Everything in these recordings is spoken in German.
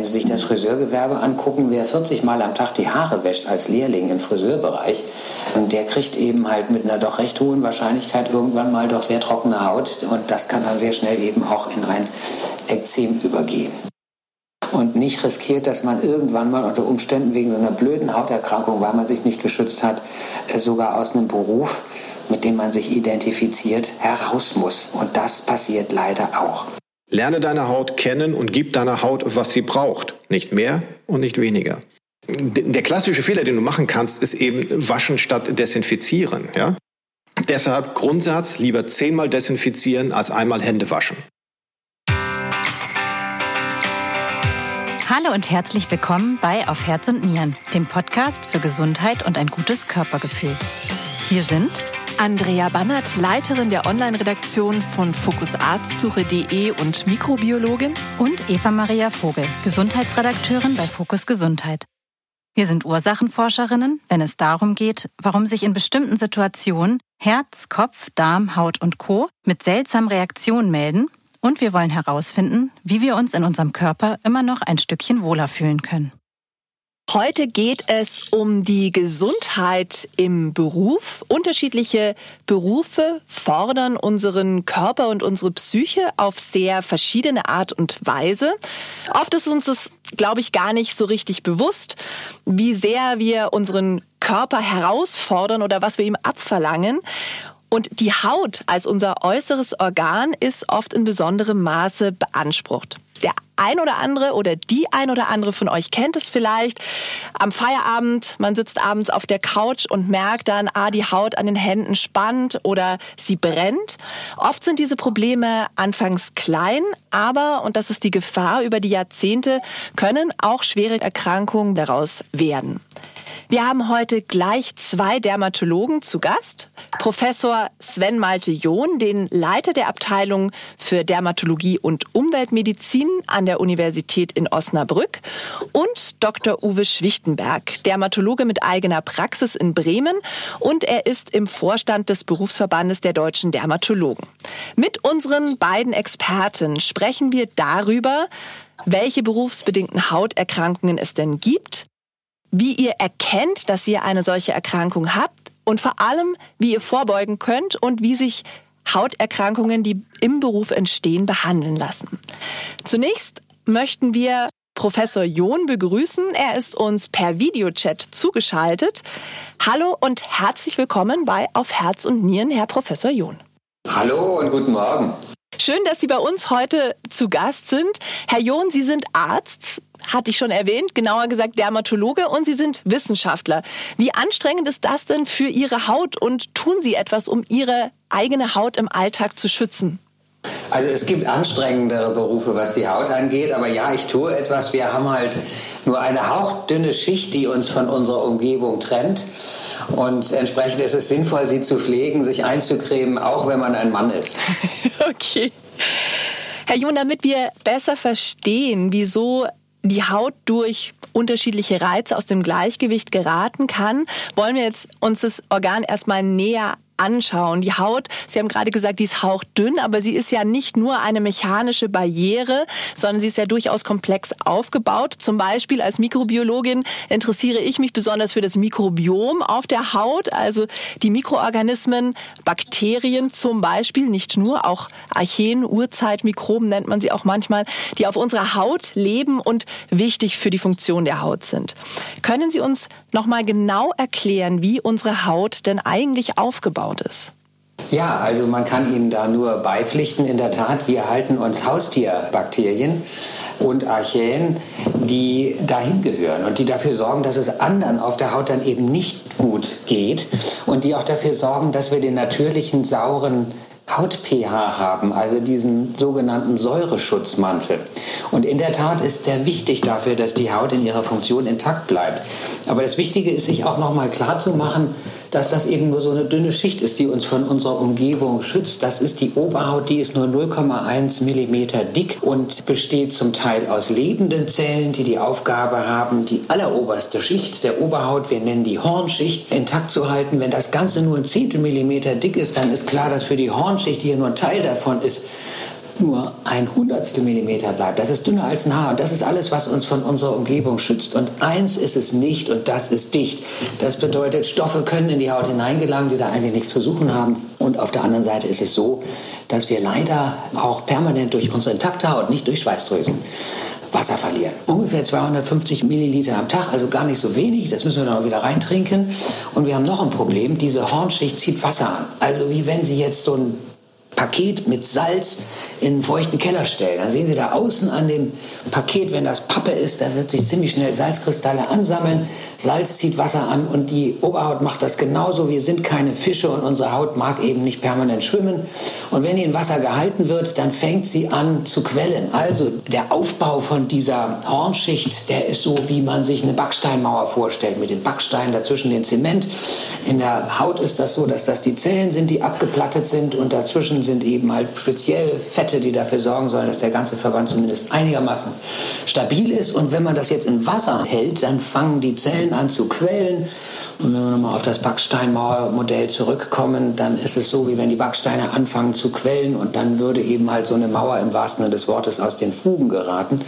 Wenn Sie sich das Friseurgewerbe angucken, wer 40 Mal am Tag die Haare wäscht als Lehrling im Friseurbereich, der kriegt eben halt mit einer doch recht hohen Wahrscheinlichkeit irgendwann mal doch sehr trockene Haut und das kann dann sehr schnell eben auch in ein Ekzem übergehen und nicht riskiert, dass man irgendwann mal unter Umständen wegen so einer blöden Hauterkrankung, weil man sich nicht geschützt hat, äh, sogar aus einem Beruf, mit dem man sich identifiziert, heraus muss. Und das passiert leider auch. Lerne deine Haut kennen und gib deiner Haut, was sie braucht. Nicht mehr und nicht weniger. Der klassische Fehler, den du machen kannst, ist eben waschen statt desinfizieren. Ja? Deshalb Grundsatz, lieber zehnmal desinfizieren als einmal Hände waschen. Hallo und herzlich willkommen bei Auf Herz und Nieren, dem Podcast für Gesundheit und ein gutes Körpergefühl. Wir sind Andrea Bannert, Leiterin der Online-Redaktion von fokusarztsuche.de und Mikrobiologin. Und Eva Maria Vogel, Gesundheitsredakteurin bei Fokus Gesundheit. Wir sind Ursachenforscherinnen, wenn es darum geht, warum sich in bestimmten Situationen Herz, Kopf, Darm, Haut und Co. mit seltsamen Reaktionen melden. Und wir wollen herausfinden, wie wir uns in unserem Körper immer noch ein Stückchen wohler fühlen können. Heute geht es um die Gesundheit im Beruf. Unterschiedliche Berufe fordern unseren Körper und unsere Psyche auf sehr verschiedene Art und Weise. Oft ist uns das, glaube ich, gar nicht so richtig bewusst, wie sehr wir unseren Körper herausfordern oder was wir ihm abverlangen. Und die Haut als unser äußeres Organ ist oft in besonderem Maße beansprucht. Ein oder andere oder die ein oder andere von euch kennt es vielleicht. Am Feierabend, man sitzt abends auf der Couch und merkt dann, ah, die Haut an den Händen spannt oder sie brennt. Oft sind diese Probleme anfangs klein, aber, und das ist die Gefahr über die Jahrzehnte, können auch schwere Erkrankungen daraus werden. Wir haben heute gleich zwei Dermatologen zu Gast. Professor Sven Malte John, den Leiter der Abteilung für Dermatologie und Umweltmedizin an der Universität in Osnabrück und Dr. Uwe Schwichtenberg, Dermatologe mit eigener Praxis in Bremen und er ist im Vorstand des Berufsverbandes der deutschen Dermatologen. Mit unseren beiden Experten sprechen wir darüber, welche berufsbedingten Hauterkrankungen es denn gibt, wie ihr erkennt, dass ihr eine solche Erkrankung habt und vor allem, wie ihr vorbeugen könnt und wie sich Hauterkrankungen, die im Beruf entstehen, behandeln lassen. Zunächst möchten wir Professor John begrüßen. Er ist uns per Videochat zugeschaltet. Hallo und herzlich willkommen bei Auf Herz und Nieren, Herr Professor John. Hallo und guten Morgen. Schön, dass Sie bei uns heute zu Gast sind. Herr John, Sie sind Arzt, hatte ich schon erwähnt, genauer gesagt Dermatologe und Sie sind Wissenschaftler. Wie anstrengend ist das denn für Ihre Haut und tun Sie etwas, um Ihre eigene Haut im Alltag zu schützen? Also es gibt anstrengendere Berufe, was die Haut angeht, aber ja, ich tue etwas. Wir haben halt nur eine hauchdünne Schicht, die uns von unserer Umgebung trennt. Und entsprechend ist es sinnvoll, sie zu pflegen, sich einzucremen, auch wenn man ein Mann ist. okay. Herr Jun, damit wir besser verstehen, wieso die Haut durch unterschiedliche Reize aus dem Gleichgewicht geraten kann, wollen wir jetzt uns das Organ erstmal näher anschauen. Die Haut, Sie haben gerade gesagt, die ist hauchdünn, aber sie ist ja nicht nur eine mechanische Barriere, sondern sie ist ja durchaus komplex aufgebaut. Zum Beispiel als Mikrobiologin interessiere ich mich besonders für das Mikrobiom auf der Haut, also die Mikroorganismen, Bakterien zum Beispiel, nicht nur, auch Archeen, Urzeitmikroben nennt man sie auch manchmal, die auf unserer Haut leben und wichtig für die Funktion der Haut sind. Können Sie uns nochmal genau erklären, wie unsere Haut denn eigentlich aufgebaut aufgebaut ist? Ja, also man kann Ihnen da nur beipflichten. In der Tat, wir halten uns Haustierbakterien und Archäen, die dahin gehören und die dafür sorgen, dass es anderen auf der Haut dann eben nicht gut geht und die auch dafür sorgen, dass wir den natürlichen sauren Haut-pH haben, also diesen sogenannten Säureschutzmantel. Und in der Tat ist der wichtig dafür, dass die Haut in ihrer Funktion intakt bleibt. Aber das Wichtige ist, sich auch nochmal klar zu machen, dass das eben nur so eine dünne Schicht ist, die uns von unserer Umgebung schützt. Das ist die Oberhaut, die ist nur 0,1 Millimeter dick und besteht zum Teil aus lebenden Zellen, die die Aufgabe haben, die alleroberste Schicht der Oberhaut, wir nennen die Hornschicht, intakt zu halten. Wenn das Ganze nur ein Zehntel Millimeter dick ist, dann ist klar, dass für die Hornschicht, die ja nur ein Teil davon ist, nur ein Hundertstel Millimeter bleibt. Das ist dünner als ein Haar. Und das ist alles, was uns von unserer Umgebung schützt. Und eins ist es nicht und das ist dicht. Das bedeutet, Stoffe können in die Haut hineingelangen, die da eigentlich nichts zu suchen haben. Und auf der anderen Seite ist es so, dass wir leider auch permanent durch unsere intakte Haut, nicht durch Schweißdrüsen, Wasser verlieren. Ungefähr 250 Milliliter am Tag, also gar nicht so wenig. Das müssen wir dann auch wieder reintrinken. Und wir haben noch ein Problem. Diese Hornschicht zieht Wasser an. Also wie wenn Sie jetzt so ein Paket mit Salz in einen feuchten Keller stellen. Dann sehen Sie da außen an dem Paket, wenn das Pappe ist, da wird sich ziemlich schnell Salzkristalle ansammeln. Salz zieht Wasser an und die Oberhaut macht das genauso. Wir sind keine Fische und unsere Haut mag eben nicht permanent schwimmen. Und wenn die in Wasser gehalten wird, dann fängt sie an zu quellen. Also der Aufbau von dieser Hornschicht, der ist so, wie man sich eine Backsteinmauer vorstellt, mit den Backsteinen dazwischen den Zement. In der Haut ist das so, dass das die Zellen sind, die abgeplattet sind und dazwischen sind sind eben halt spezielle Fette, die dafür sorgen sollen, dass der ganze Verband zumindest einigermaßen stabil ist. Und wenn man das jetzt in Wasser hält, dann fangen die Zellen an zu quellen. Und wenn wir nochmal auf das Backsteinmauermodell zurückkommen, dann ist es so, wie wenn die Backsteine anfangen zu quellen und dann würde eben halt so eine Mauer im wahrsten Sinne des Wortes aus den Fugen geraten.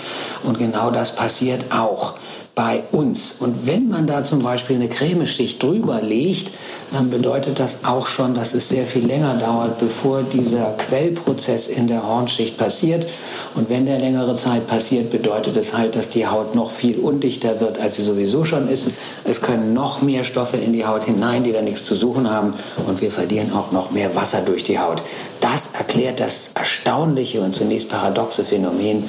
Und genau das passiert auch bei uns. Und wenn man da zum Beispiel eine Cremeschicht drüber legt, dann bedeutet das auch schon, dass es sehr viel länger dauert, bevor dieser Quellprozess in der Hornschicht passiert. Und wenn der längere Zeit passiert, bedeutet es halt, dass die Haut noch viel undichter wird, als sie sowieso schon ist. Es können noch mehr Stoffe in die Haut hinein, die da nichts zu suchen haben. Und wir verlieren auch noch mehr Wasser durch die Haut. Das erklärt das erstaunliche und zunächst paradoxe Phänomen,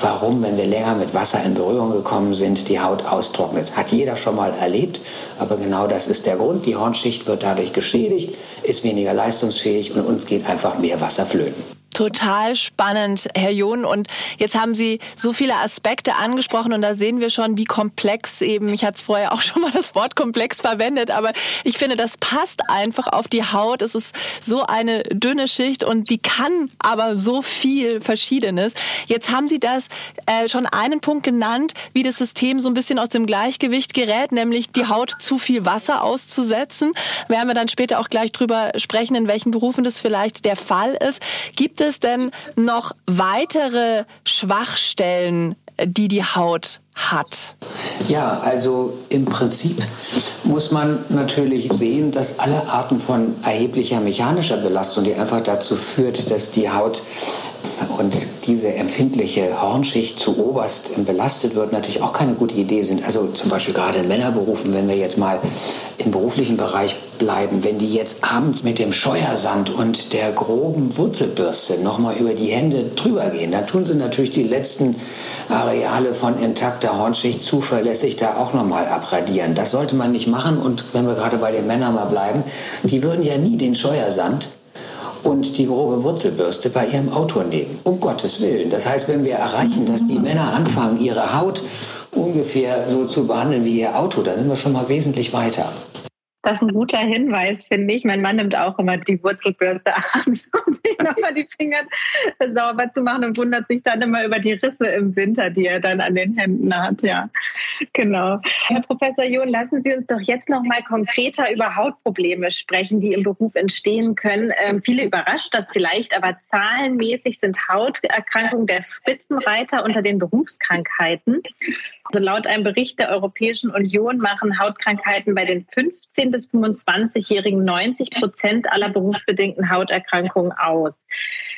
warum, wenn wir länger mit Wasser in Berührung gekommen sind, die Haut austrocknet. Hat jeder schon mal erlebt, aber genau das ist der Grund. Die Hornschicht wird dadurch geschädigt, ist weniger leistungsfähig und uns geht einfach mehr Wasser flöten. Total spannend, Herr John. Und jetzt haben Sie so viele Aspekte angesprochen und da sehen wir schon, wie komplex eben, ich hatte vorher auch schon mal das Wort komplex verwendet, aber ich finde, das passt einfach auf die Haut. Es ist so eine dünne Schicht und die kann aber so viel Verschiedenes. Jetzt haben Sie das äh, schon einen Punkt genannt, wie das System so ein bisschen aus dem Gleichgewicht gerät, nämlich die Haut zu viel Wasser auszusetzen. Werden wir dann später auch gleich drüber sprechen, in welchen Berufen das vielleicht der Fall ist. Gibt es denn noch weitere Schwachstellen, die die Haut hat? Ja, also im Prinzip muss man natürlich sehen, dass alle Arten von erheblicher mechanischer Belastung, die einfach dazu führt, dass die Haut und diese empfindliche Hornschicht zu oberst belastet wird, natürlich auch keine gute Idee sind. Also zum Beispiel gerade in Männerberufen, wenn wir jetzt mal im beruflichen Bereich bleiben, wenn die jetzt abends mit dem Scheuersand und der groben Wurzelbürste nochmal über die Hände drüber gehen, dann tun sie natürlich die letzten Areale von intakter Hornschicht zuverlässig da auch nochmal abradieren. Das sollte man nicht machen und wenn wir gerade bei den Männern mal bleiben, die würden ja nie den Scheuersand und die grobe Wurzelbürste bei ihrem Auto nehmen. Um Gottes Willen. Das heißt, wenn wir erreichen, dass die Männer anfangen, ihre Haut ungefähr so zu behandeln wie ihr Auto, dann sind wir schon mal wesentlich weiter. Das ist ein guter Hinweis, finde ich. Mein Mann nimmt auch immer die Wurzelbürste abends, um sich nochmal die Finger sauber zu machen und wundert sich dann immer über die Risse im Winter, die er dann an den Händen hat. Ja, genau. Herr Professor John, lassen Sie uns doch jetzt nochmal konkreter über Hautprobleme sprechen, die im Beruf entstehen können. Ähm, viele überrascht das vielleicht, aber zahlenmäßig sind Hauterkrankungen der Spitzenreiter unter den Berufskrankheiten. Also laut einem Bericht der Europäischen Union machen Hautkrankheiten bei den 15 bis 25-Jährigen 90 Prozent aller berufsbedingten Hauterkrankungen aus.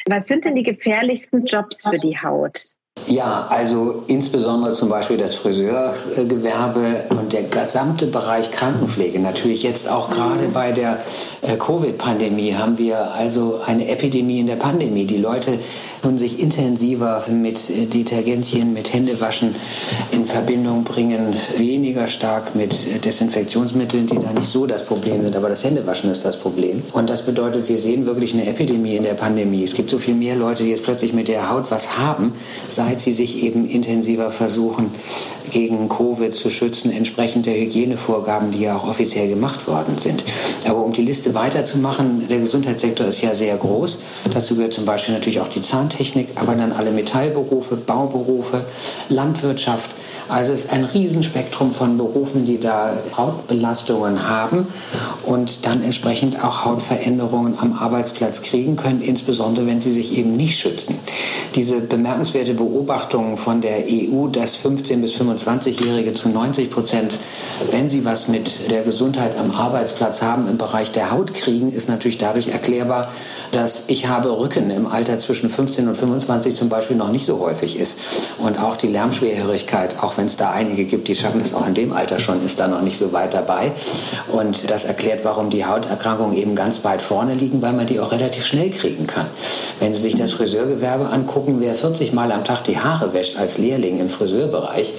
Was sind denn die gefährlichsten Jobs für die Haut? Ja, also insbesondere zum Beispiel das Friseurgewerbe und der gesamte Bereich Krankenpflege. Natürlich jetzt auch gerade bei der äh, Covid-Pandemie haben wir also eine Epidemie in der Pandemie. Die Leute tun sich intensiver mit äh, Detergenzien, mit Händewaschen in Verbindung bringen, weniger stark mit äh, Desinfektionsmitteln, die da nicht so das Problem sind, aber das Händewaschen ist das Problem. Und das bedeutet, wir sehen wirklich eine Epidemie in der Pandemie. Es gibt so viel mehr Leute, die jetzt plötzlich mit der Haut was haben, seit seit sie sich eben intensiver versuchen, gegen Covid zu schützen, entsprechend der Hygienevorgaben, die ja auch offiziell gemacht worden sind. Aber um die Liste weiterzumachen, der Gesundheitssektor ist ja sehr groß. Dazu gehört zum Beispiel natürlich auch die Zahntechnik, aber dann alle Metallberufe, Bauberufe, Landwirtschaft, Also es ist ein Riesenspektrum von Berufen, die da Hautbelastungen haben und dann entsprechend auch Hautveränderungen am Arbeitsplatz kriegen können, insbesondere wenn sie sich eben nicht schützen. Diese bemerkenswerte Beobachtung von der EU, dass 15 bis 25-Jährige zu 90 Prozent, wenn sie was mit der Gesundheit am Arbeitsplatz haben, im Bereich der Haut kriegen, ist natürlich dadurch erklärbar, dass ich habe Rücken im Alter zwischen 15 und 25 zum Beispiel noch nicht so häufig ist. Und auch die Lärmschwerhörigkeit, auch wenn es da einige gibt, die schaffen das auch in dem Alter schon, ist da noch nicht so weit dabei. Und das erklärt, warum die Hauterkrankungen eben ganz weit vorne liegen, weil man die auch relativ schnell kriegen kann. Wenn Sie sich das Friseurgewerbe angucken, wer 40 Mal am Tag die Haare wäscht als Lehrling im Friseurbereich,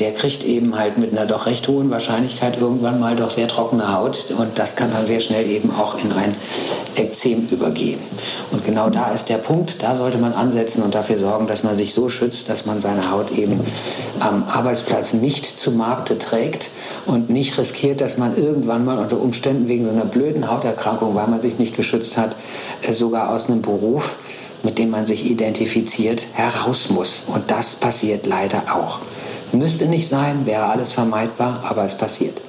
der kriegt eben halt mit einer doch recht hohen Wahrscheinlichkeit irgendwann mal doch sehr trockene Haut. Und das kann dann sehr schnell eben auch in ein Ekzem übergehen. Und genau da ist der Punkt, da sollte man ansetzen und dafür sorgen, dass man sich so schützt, dass man seine Haut eben am Arbeitsplatz nicht zu Markte trägt und nicht riskiert, dass man irgendwann mal unter Umständen wegen so einer blöden Hauterkrankung, weil man sich nicht geschützt hat, äh, sogar aus einem Beruf, mit dem man sich identifiziert, heraus muss. Und das passiert leider auch. Müsste nicht sein, wäre alles vermeidbar, aber es passiert.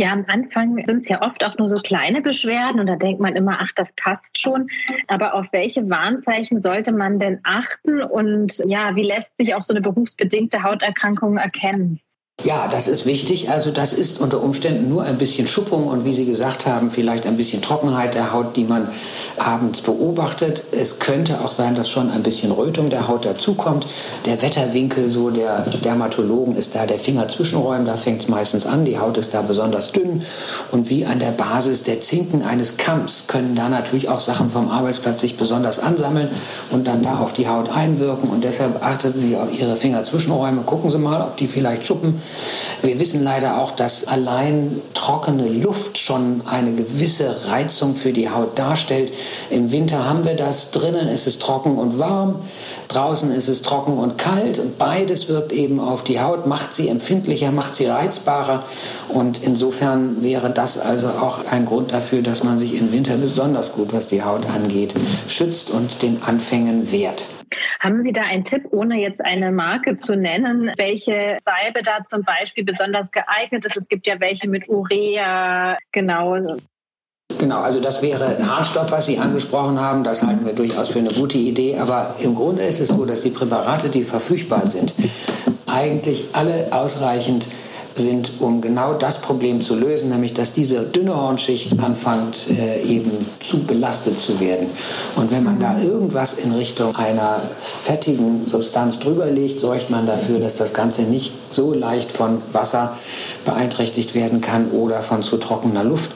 Ja, am Anfang sind es ja oft auch nur so kleine Beschwerden und da denkt man immer, ach, das passt schon. Aber auf welche Warnzeichen sollte man denn achten und ja, wie lässt sich auch so eine berufsbedingte Hauterkrankung erkennen? Ja, das ist wichtig. Also das ist unter Umständen nur ein bisschen Schuppung und wie Sie gesagt haben, vielleicht ein bisschen Trockenheit der Haut, die man abends beobachtet. Es könnte auch sein, dass schon ein bisschen Rötung der Haut dazukommt. Der Wetterwinkel so der Dermatologen ist da der Finger zwischenräumen, da fängt es meistens an. Die Haut ist da besonders dünn und wie an der Basis der Zinken eines Kamms können da natürlich auch Sachen vom Arbeitsplatz sich besonders ansammeln und dann da auf die Haut einwirken und deshalb achten Sie auf Ihre Finger zwischenräume, gucken Sie mal, ob die vielleicht schuppen wir wissen leider auch, dass allein trockene Luft schon eine gewisse Reizung für die Haut darstellt. Im Winter haben wir das, drinnen ist es trocken und warm, draußen ist es trocken und kalt und beides wirkt eben auf die Haut, macht sie empfindlicher, macht sie reizbarer und insofern wäre das also auch ein Grund dafür, dass man sich im Winter besonders gut, was die Haut angeht, schützt und den Anfängen wehrt. Haben Sie da einen Tipp, ohne jetzt eine Marke zu nennen, welche Salbe da zum Beispiel besonders geeignet ist? Es gibt ja welche mit Urea, genau. Genau, also das wäre Harnstoff, was Sie angesprochen haben. Das halten wir durchaus für eine gute Idee. Aber im Grunde ist es so, dass die Präparate, die verfügbar sind, eigentlich alle ausreichend sind, um genau das Problem zu lösen, nämlich dass diese dünne Hornschicht anfängt äh, eben zu belastet zu werden. Und wenn man da irgendwas in Richtung einer fettigen Substanz drüber legt, sorgt man dafür, dass das Ganze nicht so leicht von Wasser beeinträchtigt werden kann oder von zu trockener Luft.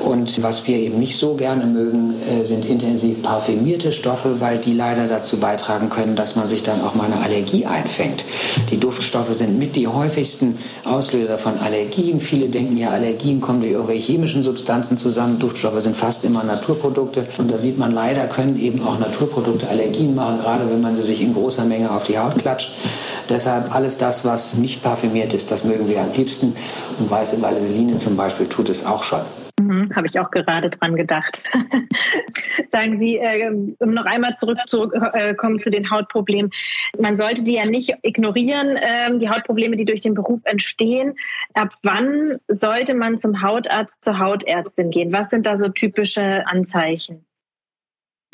Und was wir eben nicht so gerne mögen, äh, sind intensiv parfümierte Stoffe, weil die leider dazu beitragen können, dass man sich dann auch mal eine Allergie einfängt. Die Duftstoffe sind mit die häufigsten Auslöser von Allergien. Viele denken ja, Allergien kommen durch irgendwelche chemischen Substanzen zusammen. Duftstoffe sind fast immer Naturprodukte. Und da sieht man leider, können eben auch Naturprodukte Allergien machen, gerade wenn man sie sich in großer Menge auf die Haut klatscht. Deshalb alles das, was nicht parfümiert ist, das mögen wir am liebsten. Und weiße Vaseline zum Beispiel tut es auch schon. Mhm, Habe ich auch gerade dran gedacht. Sagen Sie, äh, um noch einmal zurückzukommen äh, zu den Hautproblemen. Man sollte die ja nicht ignorieren, äh, die Hautprobleme, die durch den Beruf entstehen. Ab wann sollte man zum Hautarzt, zur Hautärztin gehen? Was sind da so typische Anzeichen?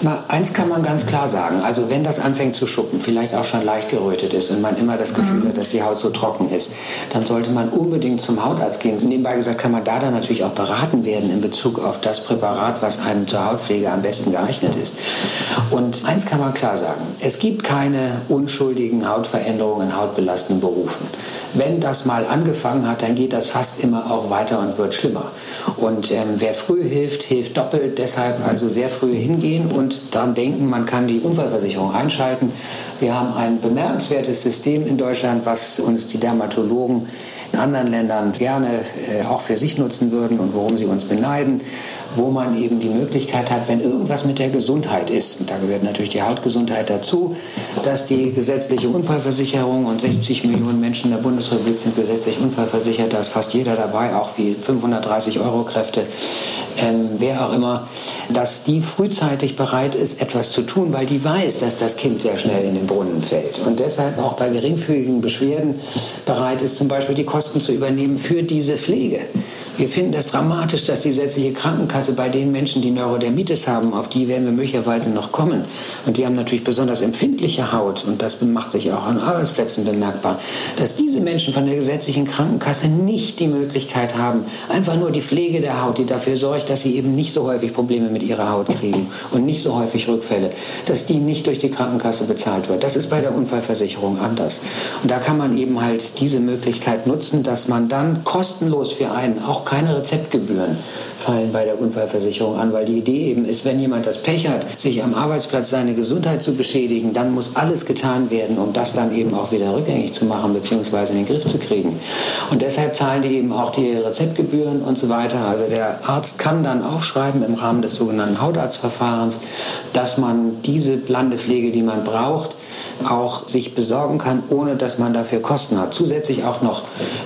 Na, eins kann man ganz klar sagen. Also wenn das anfängt zu schuppen, vielleicht auch schon leicht gerötet ist und man immer das Gefühl mhm. hat, dass die Haut so trocken ist, dann sollte man unbedingt zum Hautarzt gehen. Nebenbei gesagt kann man da dann natürlich auch beraten werden in Bezug auf das Präparat, was einem zur Hautpflege am besten geeignet ist. Und eins kann man klar sagen. Es gibt keine unschuldigen Hautveränderungen in hautbelastenden Berufen. Wenn das mal angefangen hat, dann geht das fast immer auch weiter und wird schlimmer. Und ähm, wer früh hilft, hilft doppelt. Deshalb also sehr früh hingehen und und daran denken, man kann die Unfallversicherung einschalten. Wir haben ein bemerkenswertes System in Deutschland, was uns die Dermatologen in anderen Ländern gerne äh, auch für sich nutzen würden und worum sie uns beneiden. Wo man eben die Möglichkeit hat, wenn irgendwas mit der Gesundheit ist, und da gehört natürlich die Hautgesundheit dazu, dass die gesetzliche Unfallversicherung und 60 Millionen Menschen in der Bundesrepublik sind gesetzlich unfallversichert, da ist fast jeder dabei, auch wie 530 Euro Kräfte, ähm, wer auch immer, dass die frühzeitig bereit ist, etwas zu tun, weil die weiß, dass das Kind sehr schnell in den Brunnen fällt und deshalb auch bei geringfügigen Beschwerden bereit ist, zum Beispiel die Kosten zu übernehmen für diese Pflege. Wir finden das dramatisch, dass die gesetzliche Krankenkasse bei den Menschen, die Neurodermitis haben, auf die werden wir möglicherweise noch kommen. Und die haben natürlich besonders empfindliche Haut und das macht sich auch an Arbeitsplätzen bemerkbar, dass diese Menschen von der gesetzlichen Krankenkasse nicht die Möglichkeit haben, einfach nur die Pflege der Haut, die dafür sorgt, dass sie eben nicht so häufig Probleme mit ihrer Haut kriegen und nicht so häufig Rückfälle, dass die nicht durch die Krankenkasse bezahlt wird. Das ist bei der Unfallversicherung anders. Und da kann man eben halt diese Möglichkeit nutzen, dass man dann kostenlos für einen auch keine Rezeptgebühren fallen bei der Unfallversicherung an, weil die Idee eben ist, wenn jemand das Pech hat, sich am Arbeitsplatz seine Gesundheit zu beschädigen, dann muss alles getan werden, um das dann eben auch wieder rückgängig zu machen bzw. in den Griff zu kriegen. Und deshalb zahlen die eben auch die Rezeptgebühren und so weiter. Also der Arzt kann dann aufschreiben im Rahmen des sogenannten Hautarztverfahrens, dass man diese Landepflege, die man braucht, auch sich besorgen kann, ohne dass man dafür Kosten hat. Zusätzlich auch noch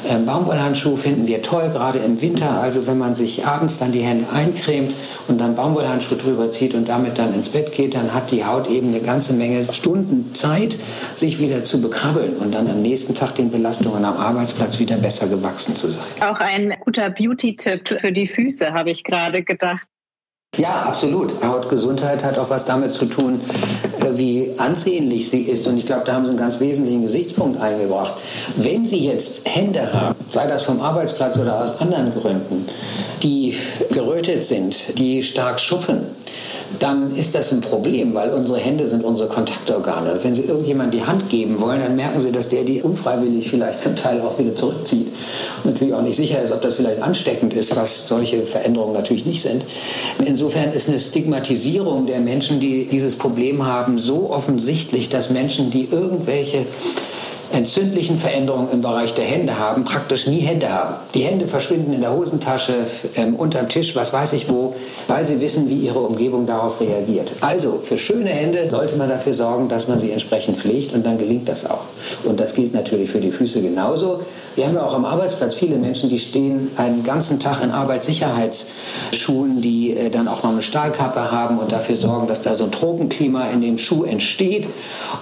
äh, Baumwollhandschuhe finden wir toll, gerade im Winter. Also wenn man sich abends dann die Hände eincremt und dann Baumwollhandschuhe drüber zieht und damit dann ins Bett geht, dann hat die Haut eben eine ganze Menge Stunden Zeit, sich wieder zu bekrabbeln und dann am nächsten Tag den Belastungen am Arbeitsplatz wieder besser gewachsen zu sein. Auch ein guter Beauty-Tipp für die Füße, habe ich gerade gedacht. Ja, absolut. Hautgesundheit hat auch was damit zu tun, wie ansehnlich sie ist. Und ich glaube, da haben Sie einen ganz wesentlichen Gesichtspunkt eingebracht. Wenn Sie jetzt Hände haben, sei das vom Arbeitsplatz oder aus anderen Gründen, die gerötet sind, die stark schuppen, dann ist das ein Problem, weil unsere Hände sind unsere Kontaktorgane. Und wenn Sie irgendjemandem die Hand geben wollen, dann merken Sie, dass der die unfreiwillig vielleicht zum Teil auch wieder zurückzieht. Und natürlich auch nicht sicher ist, ob das vielleicht ansteckend ist, was solche Veränderungen natürlich nicht sind. Insofern ist eine Stigmatisierung der Menschen, die dieses Problem haben, so offensichtlich, dass Menschen, die irgendwelche entzündlichen Veränderungen im Bereich der Hände haben, praktisch nie Hände haben. Die Hände verschwinden in der Hosentasche, ähm, unterm Tisch, was weiß ich wo, weil sie wissen, wie ihre Umgebung darauf reagiert. Also für schöne Hände sollte man dafür sorgen, dass man sie entsprechend pflegt und dann gelingt das auch. Und das gilt natürlich für die Füße genauso. Wir haben ja auch am Arbeitsplatz viele Menschen, die stehen einen ganzen Tag in Arbeitssicherheitsschuhen, die äh, dann auch noch eine Stahlkappe haben und dafür sorgen, dass da so ein Tropenklima in dem Schuh entsteht.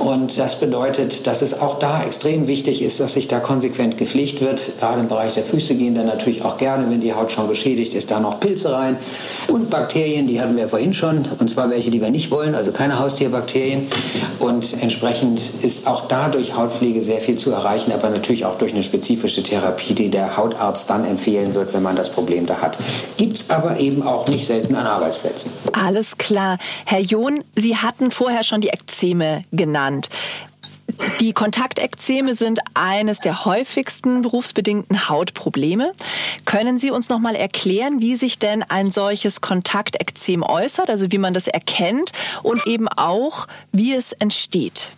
Und das bedeutet, dass es auch da extrem wichtig ist, dass sich da konsequent gepflegt wird. Gerade im Bereich der Füße gehen dann natürlich auch gerne, wenn die Haut schon beschädigt ist, da noch Pilze rein. Und Bakterien, die hatten wir vorhin schon, und zwar welche, die wir nicht wollen, also keine Haustierbakterien. Und entsprechend ist auch da durch Hautpflege sehr viel zu erreichen, aber natürlich auch durch eine spezifische Therapie, die der Hautarzt dann empfehlen wird, wenn man das Problem da hat. Gibt es aber eben auch nicht selten an Arbeitsplätzen. Alles klar. Herr John, Sie hatten vorher schon die Ekzeme genannt. Die Kontaktekzeme sind eines der häufigsten berufsbedingten Hautprobleme. Können Sie uns noch mal erklären, wie sich denn ein solches Kontaktekzem äußert, also wie man das erkennt und eben auch, wie es entsteht?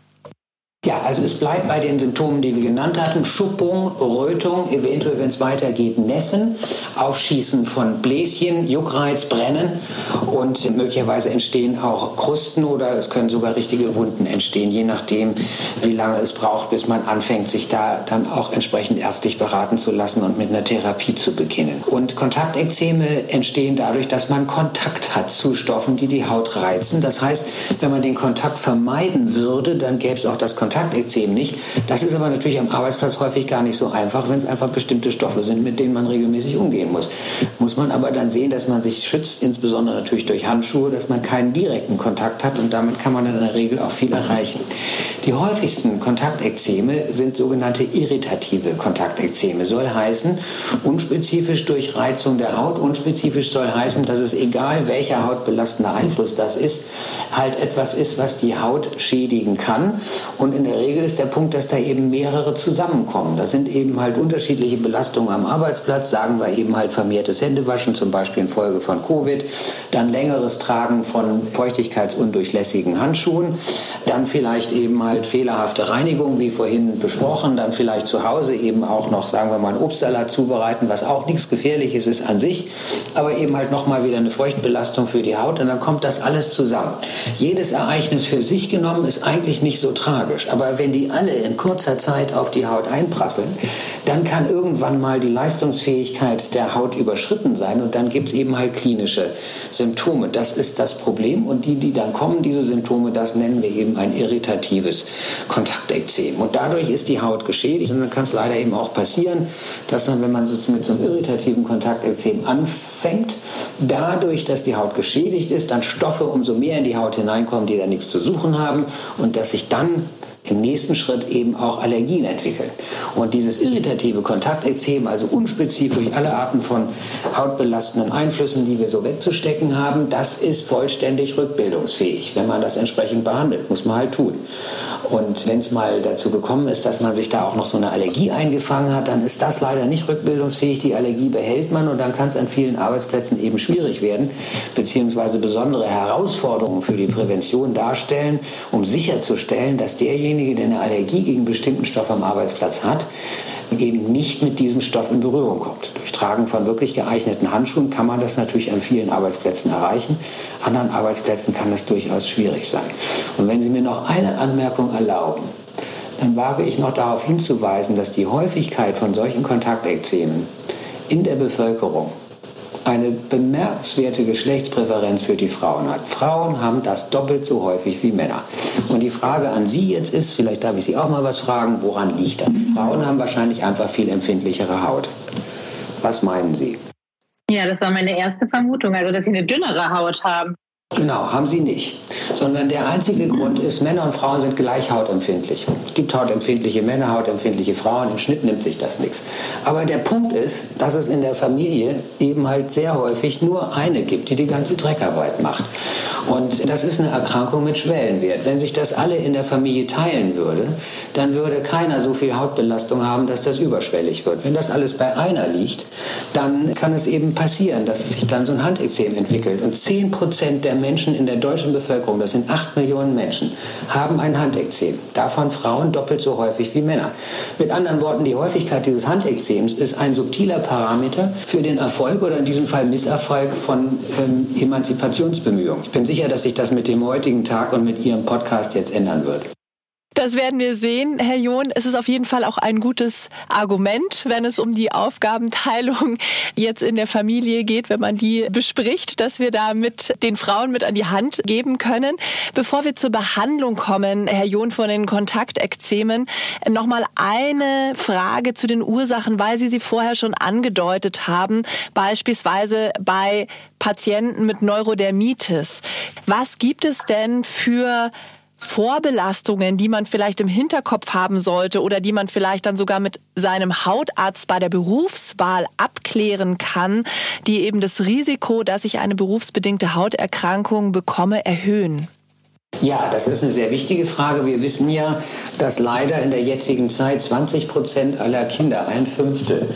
Ja, also es bleibt bei den Symptomen, die wir genannt hatten. Schuppung, Rötung, eventuell, wenn es weitergeht, Nässen, Aufschießen von Bläschen, Juckreiz, Brennen und möglicherweise entstehen auch Krusten oder es können sogar richtige Wunden entstehen, je nachdem, wie lange es braucht, bis man anfängt, sich da dann auch entsprechend ärztlich beraten zu lassen und mit einer Therapie zu beginnen. Und Kontaktekzeme entstehen dadurch, dass man Kontakt hat zu Stoffen, die die Haut reizen. Das heißt, wenn man den Kontakt vermeiden würde, dann gäbe es auch das Kontakt Kontaktekzem nicht. Das ist aber natürlich am Arbeitsplatz häufig gar nicht so einfach, wenn es einfach bestimmte Stoffe sind, mit denen man regelmäßig umgehen muss. Muss man aber dann sehen, dass man sich schützt, insbesondere natürlich durch Handschuhe, dass man keinen direkten Kontakt hat und damit kann man in der Regel auch viel erreichen. Die häufigsten Kontaktekzeme sind sogenannte irritative Kontaktekzeme. Soll heißen, unspezifisch durch Reizung der Haut, unspezifisch soll heißen, dass es egal welcher hautbelastende Einfluss das ist, halt etwas ist, was die Haut schädigen kann. Und in in der Regel ist der Punkt, dass da eben mehrere zusammenkommen. Das sind eben halt unterschiedliche Belastungen am Arbeitsplatz, sagen wir eben halt vermehrtes Händewaschen, zum Beispiel infolge von Covid, dann längeres Tragen von feuchtigkeitsundurchlässigen Handschuhen, dann vielleicht eben halt fehlerhafte Reinigung, wie vorhin besprochen, dann vielleicht zu Hause eben auch noch, sagen wir mal, einen Obstsalat zubereiten, was auch nichts Gefährliches ist an sich, aber eben halt nochmal wieder eine Feuchtbelastung für die Haut und dann kommt das alles zusammen. Jedes Ereignis für sich genommen ist eigentlich nicht so tragisch, aber wenn die alle in kurzer Zeit auf die Haut einprasseln, dann kann irgendwann mal die Leistungsfähigkeit der Haut überschritten sein und dann gibt es eben halt klinische Symptome. Das ist das Problem und die, die dann kommen, diese Symptome, das nennen wir eben ein irritatives Kontaktekzem. Und dadurch ist die Haut geschädigt und dann kann es leider eben auch passieren, dass man, wenn man mit so einem irritativen Kontaktekzem anfängt, dadurch, dass die Haut geschädigt ist, dann Stoffe umso mehr in die Haut hineinkommen, die da nichts zu suchen haben und dass sich dann im nächsten Schritt eben auch Allergien entwickeln. Und dieses irritative Kontaktekzem, also unspezifisch alle Arten von hautbelastenden Einflüssen, die wir so wegzustecken haben, das ist vollständig rückbildungsfähig, wenn man das entsprechend behandelt. Muss man halt tun. Und wenn es mal dazu gekommen ist, dass man sich da auch noch so eine Allergie eingefangen hat, dann ist das leider nicht rückbildungsfähig. Die Allergie behält man und dann kann es an vielen Arbeitsplätzen eben schwierig werden, beziehungsweise besondere Herausforderungen für die Prävention darstellen, um sicherzustellen, dass derjenige, derjenige, der eine Allergie gegen bestimmten Stoff am Arbeitsplatz hat, eben nicht mit diesem Stoff in Berührung kommt. Durch Tragen von wirklich geeigneten Handschuhen kann man das natürlich an vielen Arbeitsplätzen erreichen. Anderen Arbeitsplätzen kann das durchaus schwierig sein. Und wenn Sie mir noch eine Anmerkung erlauben, dann wage ich noch darauf hinzuweisen, dass die Häufigkeit von solchen Kontaktekzemen in der Bevölkerung eine bemerkenswerte Geschlechtspräferenz für die Frauen hat. Frauen haben das doppelt so häufig wie Männer. Und die Frage an Sie jetzt ist, vielleicht darf ich Sie auch mal was fragen, woran liegt das? Frauen haben wahrscheinlich einfach viel empfindlichere Haut. Was meinen Sie? Ja, das war meine erste Vermutung, also dass sie eine dünnere Haut haben. Genau, haben sie nicht. Sondern der einzige Grund ist, Männer und Frauen sind gleich hautempfindlich. Es gibt hautempfindliche Männer, hautempfindliche Frauen. Im Schnitt nimmt sich das nichts. Aber der Punkt ist, dass es in der Familie eben halt sehr häufig nur eine gibt, die die ganze Dreckarbeit macht. Und das ist eine Erkrankung mit Schwellenwert. Wenn sich das alle in der Familie teilen würde, dann würde keiner so viel Hautbelastung haben, dass das überschwellig wird. Wenn das alles bei einer liegt, dann kann es eben passieren, dass sich dann so ein Handekzem entwickelt. Und 10 Prozent der Menschen in der deutschen Bevölkerung, das sind 8 Millionen Menschen, haben ein Handekzem. Davon Frauen doppelt so häufig wie Männer. Mit anderen Worten, die Häufigkeit dieses Handekzems ist ein subtiler Parameter für den Erfolg oder in diesem Fall Misserfolg von ähm, Emanzipationsbemühungen. Ich bin sicher, dass sich das mit dem heutigen Tag und mit Ihrem Podcast jetzt ändern wird. Das werden wir sehen, Herr John. Es ist auf jeden Fall auch ein gutes Argument, wenn es um die Aufgabenteilung jetzt in der Familie geht, wenn man die bespricht, dass wir da mit den Frauen mit an die Hand geben können. Bevor wir zur Behandlung kommen, Herr John von den Kontaktekzemen, nochmal eine Frage zu den Ursachen, weil Sie sie vorher schon angedeutet haben, beispielsweise bei Patienten mit Neurodermitis. Was gibt es denn für Vorbelastungen, die man vielleicht im Hinterkopf haben sollte oder die man vielleicht dann sogar mit seinem Hautarzt bei der Berufswahl abklären kann, die eben das Risiko, dass ich eine berufsbedingte Hauterkrankung bekomme, erhöhen? Ja, das ist eine sehr wichtige Frage. Wir wissen ja, dass leider in der jetzigen Zeit 20 Prozent aller Kinder, ein Fünftel,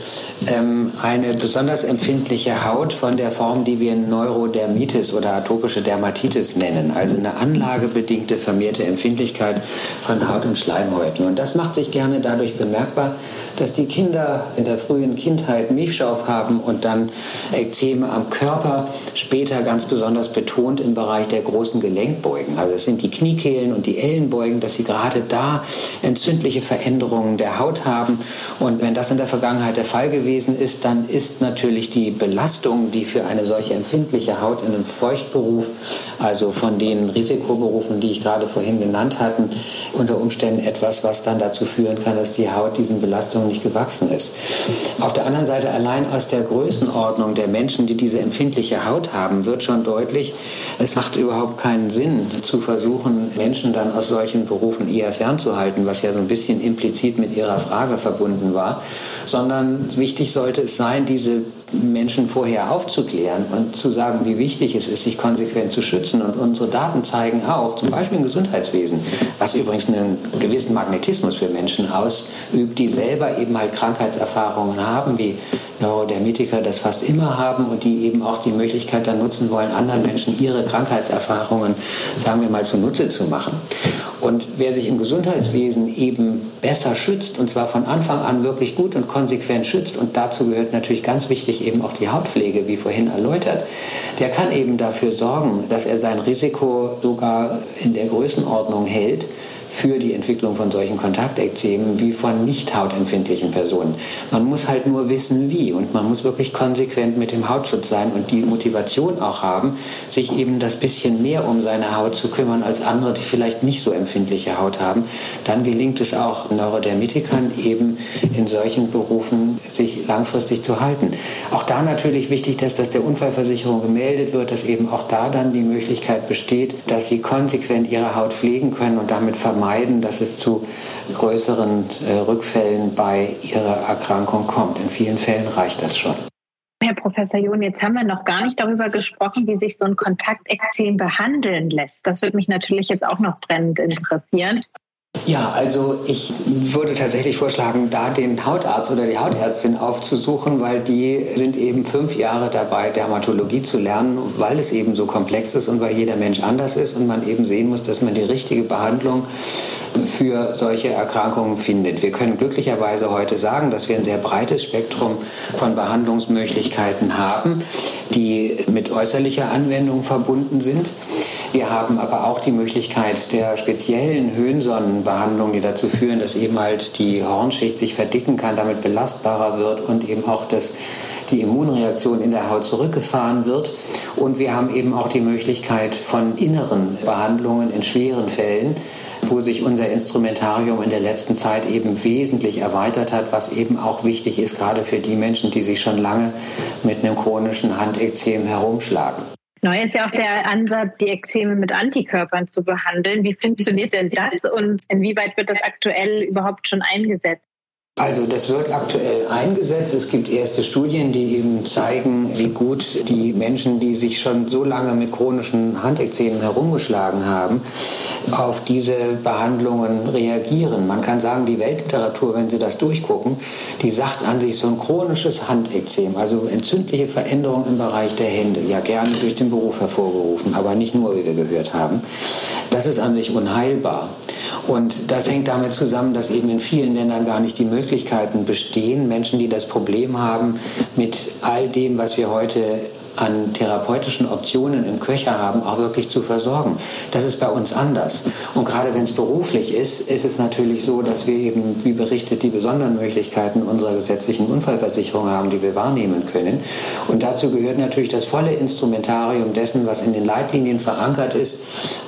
ähm, eine besonders empfindliche Haut von der Form, die wir Neurodermitis oder atopische Dermatitis nennen, also eine anlagebedingte vermehrte Empfindlichkeit von Haut und Schleimhäuten. Und das macht sich gerne dadurch bemerkbar, dass die Kinder in der frühen Kindheit Milchschauf haben und dann Ekzeme am Körper, später ganz besonders betont im Bereich der großen Gelenkbeugen. Also sind die Kniekehlen und die Ellenbeugen, dass sie gerade da entzündliche Veränderungen der Haut haben. Und wenn das in der Vergangenheit der Fall gewesen ist, dann ist natürlich die Belastung, die für eine solche empfindliche Haut in einem Feuchtberuf, also von den Risikoberufen, die ich gerade vorhin genannt hatte, unter Umständen etwas, was dann dazu führen kann, dass die Haut diesen Belastungen nicht gewachsen ist. Auf der anderen Seite allein aus der Größenordnung der Menschen, die diese empfindliche Haut haben, wird schon deutlich, es macht überhaupt keinen Sinn zu versuchen, versuchen, Menschen dann aus solchen Berufen eher fernzuhalten, was ja so ein bisschen implizit mit Ihrer Frage verbunden war, sondern wichtig sollte es sein, diese Menschen vorher aufzuklären und zu sagen, wie wichtig es ist, sich konsequent zu schützen. Und unsere Daten zeigen auch, zum Beispiel im Gesundheitswesen, was übrigens einen gewissen Magnetismus für Menschen ausübt, die selber eben halt Krankheitserfahrungen haben, wie Neurodermitiker das fast immer haben und die eben auch die Möglichkeit dann nutzen wollen, anderen Menschen ihre Krankheitserfahrungen, sagen wir mal, zunutze zu machen. Und wer sich im Gesundheitswesen eben besser schützt, und zwar von Anfang an wirklich gut und konsequent schützt, und dazu gehört natürlich ganz wichtig eben auch die Hautpflege, wie vorhin erläutert, der kann eben dafür sorgen, dass er sein Risiko sogar in der Größenordnung hält, für die Entwicklung von solchen Kontaktekzemen wie von nicht hautempfindlichen Personen. Man muss halt nur wissen, wie und man muss wirklich konsequent mit dem Hautschutz sein und die Motivation auch haben, sich eben das bisschen mehr um seine Haut zu kümmern als andere, die vielleicht nicht so empfindliche Haut haben. Dann gelingt es auch Neurodermitikern eben in solchen Berufen sich langfristig zu halten. Auch da natürlich wichtig, dass das der Unfallversicherung gemeldet wird, dass eben auch da dann die Möglichkeit besteht, dass sie konsequent ihre Haut pflegen können und damit vermeiden, vermeiden, dass es zu größeren äh, Rückfällen bei ihrer Erkrankung kommt. In vielen Fällen reicht das schon. Herr Professor John, jetzt haben wir noch gar nicht darüber gesprochen, wie sich so ein Kontaktekzem behandeln lässt. Das würde mich natürlich jetzt auch noch brennend interessieren. Ja, also ich würde tatsächlich vorschlagen, da den Hautarzt oder die Hautärztin aufzusuchen, weil die sind eben fünf Jahre dabei, Dermatologie zu lernen, weil es eben so komplex ist und weil jeder Mensch anders ist und man eben sehen muss, dass man die richtige Behandlung für solche Erkrankungen findet. Wir können glücklicherweise heute sagen, dass wir ein sehr breites Spektrum von Behandlungsmöglichkeiten haben, die mit äußerlicher Anwendung verbunden sind. Wir haben aber auch die Möglichkeit der speziellen Höhensonnenbehandlung, die dazu führen, dass eben halt die Hornschicht sich verdicken kann, damit belastbarer wird und eben auch das die Immunreaktion in der Haut zurückgefahren wird. Und wir haben eben auch die Möglichkeit von inneren Behandlungen in schweren Fällen, wo sich unser Instrumentarium in der letzten Zeit eben wesentlich erweitert hat, was eben auch wichtig ist, gerade für die Menschen, die sich schon lange mit einem chronischen Handekzem herumschlagen. Neu ist ja auch der Ansatz, die Ekzeme mit Antikörpern zu behandeln. Wie funktioniert denn das und inwieweit wird das aktuell überhaupt schon eingesetzt? Also das wird aktuell eingesetzt. Es gibt erste Studien, die eben zeigen, wie gut die Menschen, die sich schon so lange mit chronischen Handekzemen herumgeschlagen haben, auf diese Behandlungen reagieren. Man kann sagen, die Weltliteratur, wenn Sie das durchgucken, die sagt an sich so ein chronisches Handekzem, also entzündliche Veränderungen im Bereich der Hände, ja gerne durch den Beruf hervorgerufen, aber nicht nur, wie wir gehört haben. Das ist an sich unheilbar. Und das hängt damit zusammen, dass eben in vielen Ländern gar nicht die Möglichkeiten bestehen, Menschen, die das Problem haben, mit all dem, was wir heute an therapeutischen Optionen im Köcher haben, auch wirklich zu versorgen. Das ist bei uns anders. Und gerade wenn es beruflich ist, ist es natürlich so, dass wir eben, wie berichtet, die besonderen Möglichkeiten unserer gesetzlichen Unfallversicherung haben, die wir wahrnehmen können. Und dazu gehört natürlich das volle Instrumentarium dessen, was in den Leitlinien verankert ist.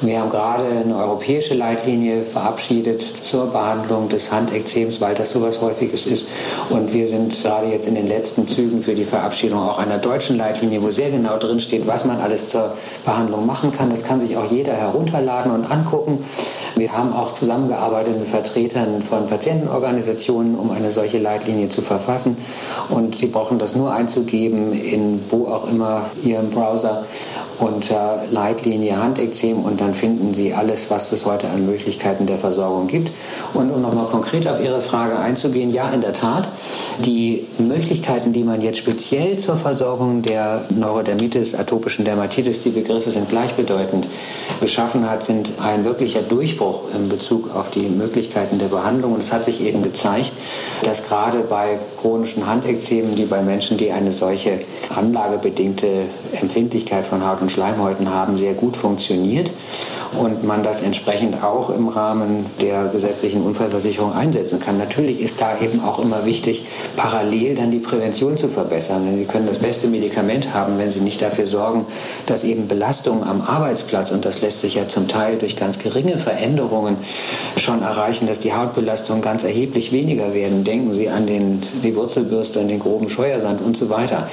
Wir haben gerade eine europäische Leitlinie verabschiedet zur Behandlung des Handekzems, weil das so etwas Häufiges ist. Und wir sind gerade jetzt in den letzten Zügen für die Verabschiedung auch einer deutschen Leitlinie, wo sehr genau drin steht, was man alles zur Behandlung machen kann. Das kann sich auch jeder herunterladen und angucken. Wir haben auch zusammengearbeitet mit Vertretern von Patientenorganisationen, um eine solche Leitlinie zu verfassen. Und Sie brauchen das nur einzugeben in wo auch immer Ihrem Browser unter Leitlinie Handekzem und dann finden Sie alles, was es heute an Möglichkeiten der Versorgung gibt. Und um nochmal konkret auf Ihre Frage einzugehen, ja, in der Tat, die Möglichkeiten, die man jetzt speziell zur Versorgung der Neurodermitis, atopischen Dermatitis, die Begriffe sind gleichbedeutend, geschaffen hat, sind ein wirklicher Durchbruch in Bezug auf die Möglichkeiten der Behandlung. Und es hat sich eben gezeigt, dass gerade bei chronischen Handekzemen, die bei Menschen, die eine solche anlagebedingte Empfindlichkeit von Haut und Schleimhäuten haben, sehr gut funktioniert und man das entsprechend auch im Rahmen der gesetzlichen Unfallversicherung einsetzen kann. Natürlich ist da eben auch immer wichtig, parallel dann die Prävention zu verbessern. Denn wir können das beste Medikament haben, wenn sie nicht dafür sorgen, dass eben Belastungen am Arbeitsplatz, und das lässt sich ja zum Teil durch ganz geringe Veränderungen schon erreichen, dass die Hautbelastungen ganz erheblich weniger werden. Denken Sie an den, die Wurzelbürste, an den groben Scheuersand und so weiter.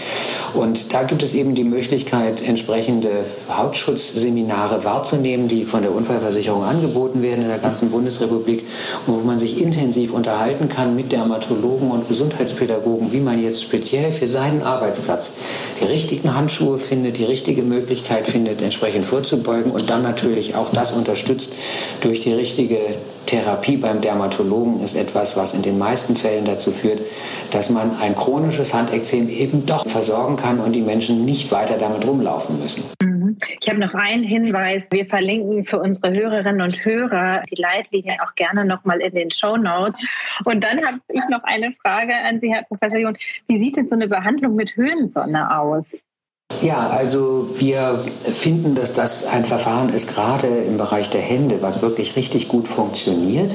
Und da gibt es eben die Möglichkeit, entsprechende Hautschutzseminare wahrzunehmen, die von der Unfallversicherung angeboten werden in der ganzen Bundesrepublik, wo man sich intensiv unterhalten kann mit Dermatologen und Gesundheitspädagogen, wie man jetzt speziell für seinen Arbeitsplatz die richtigen Handschuhe findet, die richtige Möglichkeit findet, entsprechend vorzubeugen und dann natürlich auch das unterstützt durch die richtige Therapie beim Dermatologen ist etwas, was in den meisten Fällen dazu führt, dass man ein chronisches Handekzem eben doch versorgen kann und die Menschen nicht weiter damit rumlaufen müssen. Mhm. Ich habe noch einen Hinweis. Wir verlinken für unsere Hörerinnen und Hörer die Leitlinien auch gerne nochmal in den Show Notes. Und dann habe ich noch eine Frage an Sie, Herr Professor John. Wie sieht denn so eine Behandlung mit Höhensonne aus? Ja, also wir finden, dass das ein Verfahren ist, gerade im Bereich der Hände, was wirklich richtig gut funktioniert.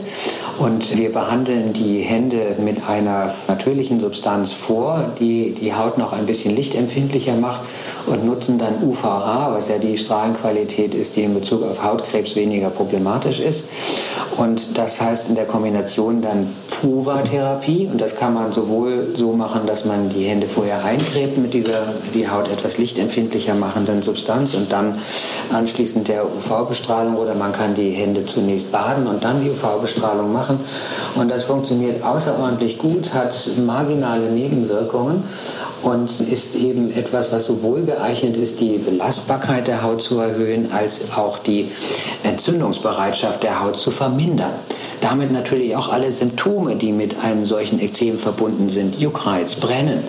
Und wir behandeln die Hände mit einer natürlichen Substanz vor, die die Haut noch ein bisschen lichtempfindlicher macht und nutzen dann UVA, was ja die Strahlenqualität ist, die in Bezug auf Hautkrebs weniger problematisch ist. Und das heißt in der Kombination dann Puva-Therapie. Und das kann man sowohl so machen, dass man die Hände vorher eingräbt mit dieser die Haut etwas lichtempfindlicher machenden Substanz und dann anschließend der UV-Bestrahlung oder man kann die Hände zunächst baden und dann die UV-Bestrahlung machen. Und das funktioniert außerordentlich gut, hat marginale Nebenwirkungen und ist eben etwas, was sowohl geeignet ist, die Belastbarkeit der Haut zu erhöhen, als auch die Entzündungsbereitschaft der Haut zu vermindern. Damit natürlich auch alle Symptome, die mit einem solchen Ekzem verbunden sind, Juckreiz, Brennen,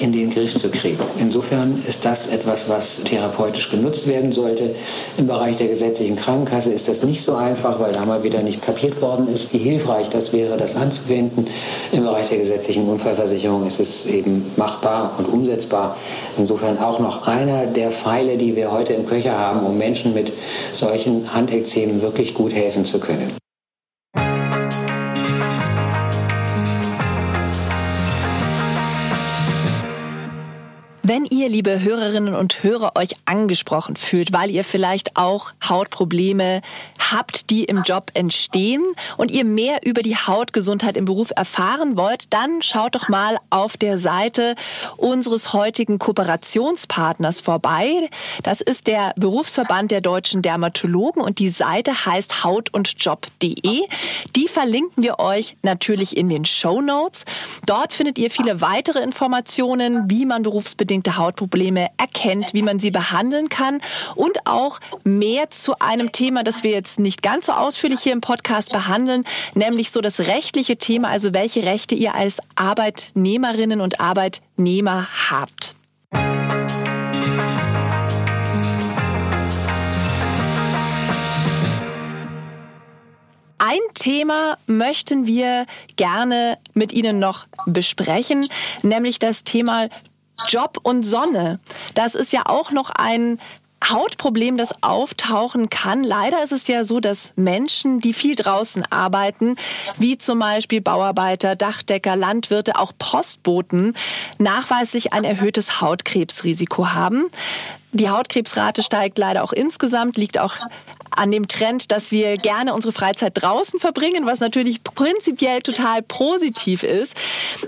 in den Griff zu kriegen. Insofern ist das etwas, was therapeutisch genutzt werden sollte. Im Bereich der gesetzlichen Krankenkasse ist das nicht so einfach, weil da mal wieder nicht kapiert worden ist, wie hilfreich das wäre, das anzuwenden. Im Bereich der gesetzlichen Unfallversicherung ist es eben machbar und umsetzbar. Insofern auch noch einer der Pfeile, die wir heute im Köcher haben, um Menschen mit solchen Handekzemen wirklich gut helfen zu können. Wenn ihr, liebe Hörerinnen und Hörer, euch angesprochen fühlt, weil ihr vielleicht auch Hautprobleme habt, die im Job entstehen und ihr mehr über die Hautgesundheit im Beruf erfahren wollt, dann schaut doch mal auf der Seite unseres heutigen Kooperationspartners vorbei. Das ist der Berufsverband der deutschen Dermatologen und die Seite heißt hautundjob.de. Die verlinken wir euch natürlich in den Show Notes. Dort findet ihr viele weitere Informationen, wie man berufsbedingt bedingte Hautprobleme erkennt, wie man sie behandeln kann und auch mehr zu einem Thema, das wir jetzt nicht ganz so ausführlich hier im Podcast behandeln, nämlich so das rechtliche Thema, also welche Rechte ihr als Arbeitnehmerinnen und Arbeitnehmer habt. Ein Thema möchten wir gerne mit Ihnen noch besprechen, nämlich das Thema Job und Sonne. Das ist ja auch noch ein Hautproblem, das auftauchen kann. Leider ist es ja so, dass Menschen, die viel draußen arbeiten, wie zum Beispiel Bauarbeiter, Dachdecker, Landwirte, auch Postboten, nachweislich ein erhöhtes Hautkrebsrisiko haben. Die Hautkrebsrate steigt leider auch insgesamt, liegt auch an dem Trend, dass wir gerne unsere Freizeit draußen verbringen, was natürlich prinzipiell total positiv ist.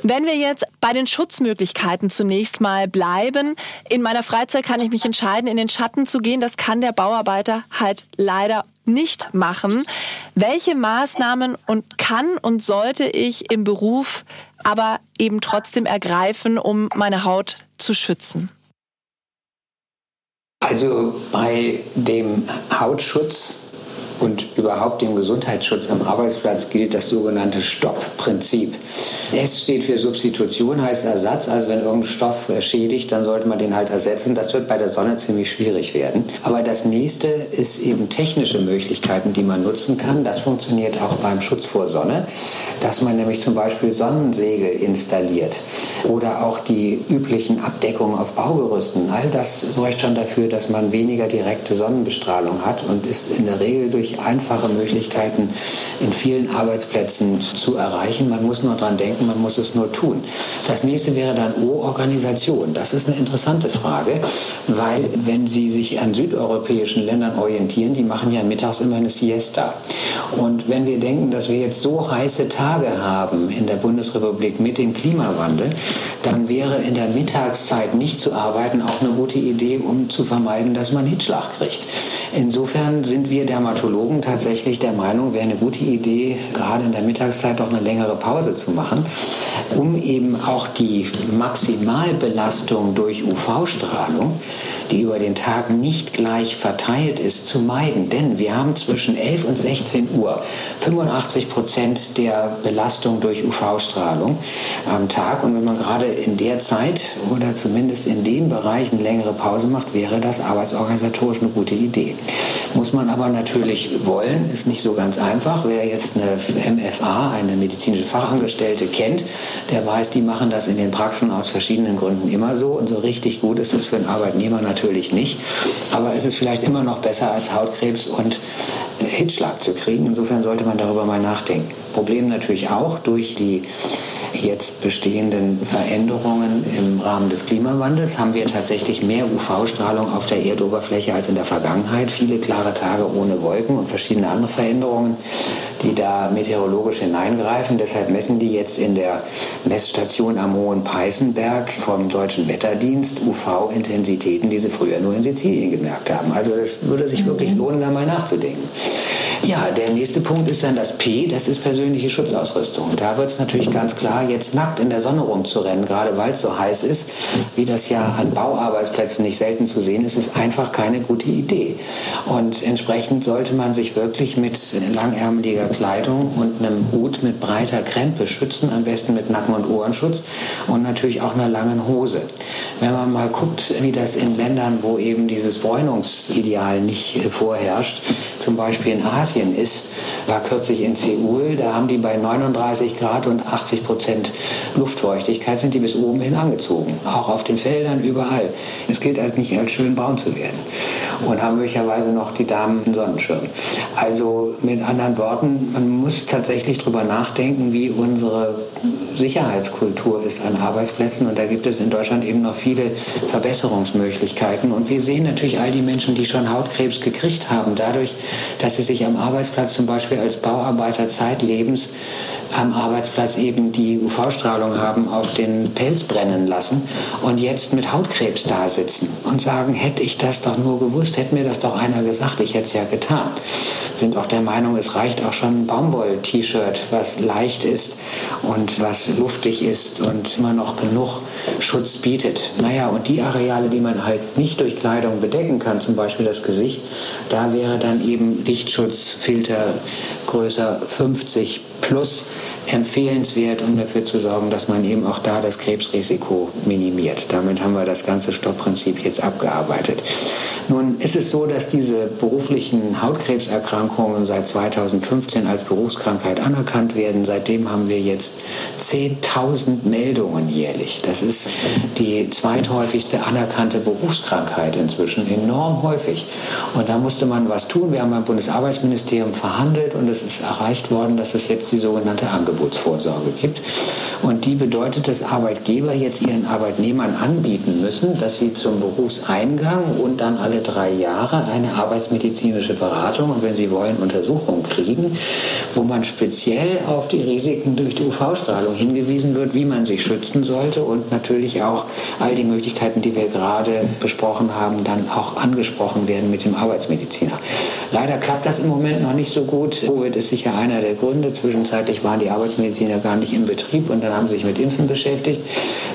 Wenn wir jetzt bei den Schutzmöglichkeiten zunächst mal bleiben, in meiner Freizeit kann ich mich entscheiden, in den Schatten zu gehen. Das kann der Bauarbeiter halt leider nicht machen. Welche Maßnahmen und kann und sollte ich im Beruf aber eben trotzdem ergreifen, um meine Haut zu schützen? Also bei dem Hautschutz und überhaupt dem Gesundheitsschutz am Arbeitsplatz gilt das sogenannte Stopp-Prinzip. S steht für Substitution, heißt Ersatz. Also wenn irgendein Stoff schädigt, dann sollte man den halt ersetzen. Das wird bei der Sonne ziemlich schwierig werden. Aber das nächste ist eben technische Möglichkeiten, die man nutzen kann. Das funktioniert auch beim Schutz vor Sonne, dass man nämlich zum Beispiel Sonnensegel installiert oder auch die üblichen Abdeckungen auf Baugerüsten. All das sorgt schon dafür, dass man weniger direkte Sonnenbestrahlung hat und ist in der Regel durch völlig einfache Möglichkeiten in vielen Arbeitsplätzen zu erreichen. Man muss nur dran denken, man muss es nur tun. Das nächste wäre dann O-Organisation. Das ist eine interessante Frage, weil wenn Sie sich an südeuropäischen Ländern orientieren, die machen ja mittags immer eine Siesta. Und wenn wir denken, dass wir jetzt so heiße Tage haben in der Bundesrepublik mit dem Klimawandel, dann wäre in der Mittagszeit nicht zu arbeiten auch eine gute Idee, um zu vermeiden, dass man Hitschlag kriegt. Insofern sind wir Dermatologen tatsächlich der Meinung, wäre eine gute Idee, gerade in der Mittagszeit doch eine längere Pause zu machen, um eben auch die Maximalbelastung durch UV-Strahlung, die über den Tag nicht gleich verteilt ist, zu meiden. Denn wir haben zwischen 11 und 16 Uhr 85 Prozent der Belastung durch UV-Strahlung am Tag. Und wenn man gerade in der Zeit oder zumindest in den Bereichen längere Pause macht, wäre das arbeitsorganisatorisch eine gute Idee. Muss man aber natürlich wollen, ist nicht so ganz einfach. Wer jetzt eine MFA, eine medizinische Fachangestellte kennt, der weiß, die machen das in den Praxen aus verschiedenen Gründen immer so. Und so richtig gut ist es für einen Arbeitnehmer natürlich nicht. Aber es ist vielleicht immer noch besser als Hautkrebs und Hitschlag zu kriegen. Insofern sollte man darüber mal nachdenken. Problem natürlich auch durch die jetzt bestehenden Veränderungen im Rahmen des Klimawandels haben wir tatsächlich mehr UV-Strahlung auf der Erdoberfläche als in der Vergangenheit. Viele klare Tage ohne Wolken und verschiedene andere Veränderungen, die da meteorologisch hineingreifen. Deshalb messen die jetzt in der Messstation am Hohen Peißenberg vom Deutschen Wetterdienst UV-Intensitäten, die sie früher nur in Sizilien gemerkt haben. Also das würde sich wirklich lohnen, da mal nachzudenken. Ja, der nächste Punkt ist dann das P, das ist persönliche Schutzausrüstung. Da wird es natürlich ganz klar, jetzt nackt in der Sonne rumzurennen, gerade weil es so heiß ist, wie das ja an Bauarbeitsplätzen nicht selten zu sehen ist, ist einfach keine gute Idee. Und entsprechend sollte man sich wirklich mit langärmeliger Kleidung und einem Hut mit breiter Krempe schützen, am besten mit Nacken- und Ohrenschutz und natürlich auch einer langen Hose. Wenn man mal guckt, wie das in Ländern, wo eben dieses Bräunungsideal nicht vorherrscht, zum Beispiel in Asien, Asien ist, war kürzlich in Seoul, da haben die bei 39 Grad und 80 Prozent Luftfeuchtigkeit, sind die bis oben hin angezogen. Auch auf den Feldern, überall. Es gilt halt nicht als schön braun zu werden. Und haben möglicherweise noch die Damen einen Sonnenschirm. Also mit anderen Worten, man muss tatsächlich darüber nachdenken, wie unsere Sicherheitskultur ist an Arbeitsplätzen. Und da gibt es in Deutschland eben noch viele Verbesserungsmöglichkeiten. Und wir sehen natürlich all die Menschen, die schon Hautkrebs gekriegt haben, dadurch, dass sie sich am Arbeitsplatz zum Beispiel als Bauarbeiter zeitlebens am Arbeitsplatz eben die UV-Strahlung haben auf den Pelz brennen lassen und jetzt mit Hautkrebs da sitzen und sagen, hätte ich das doch nur gewusst, hätte mir das doch einer gesagt, ich hätte es ja getan. Sind auch der Meinung, es reicht auch schon ein Baumwoll-T-Shirt, was leicht ist und was luftig ist und immer noch genug Schutz bietet. Naja, und die Areale, die man halt nicht durch Kleidung bedecken kann, zum Beispiel das Gesicht, da wäre dann eben Lichtschutzfilter größer 50 plus empfehlenswert, um dafür zu sorgen, dass man eben auch da das Krebsrisiko minimiert. Damit haben wir das ganze Stoppprinzip jetzt abgearbeitet. Nun ist es so, dass diese beruflichen Hautkrebserkrankungen seit 2015 als Berufskrankheit anerkannt werden. Seitdem haben wir jetzt 10.000 Meldungen jährlich. Das ist die zweithäufigste anerkannte Berufskrankheit inzwischen, enorm häufig. Und da musste man was tun. Wir haben beim Bundesarbeitsministerium verhandelt und es ist erreicht worden, dass es jetzt die sogenannte Angebotsvorsorge gibt. Und die bedeutet, dass Arbeitgeber jetzt ihren Arbeitnehmern anbieten müssen, dass sie zum Berufseingang und dann alle drei Jahre eine arbeitsmedizinische Beratung und wenn sie wollen Untersuchungen kriegen, wo man speziell auf die Risiken durch die UV-Strahlung hingewiesen wird, wie man sich schützen sollte und natürlich auch all die Möglichkeiten, die wir gerade besprochen haben, dann auch angesprochen werden mit dem Arbeitsmediziner. Leider klappt das im Moment noch nicht so gut. Covid ist sicher einer der Gründe. Zwischenzeitlich waren die Arbeitsmediziner gar nicht im Betrieb und dann haben sie sich mit Impfen beschäftigt.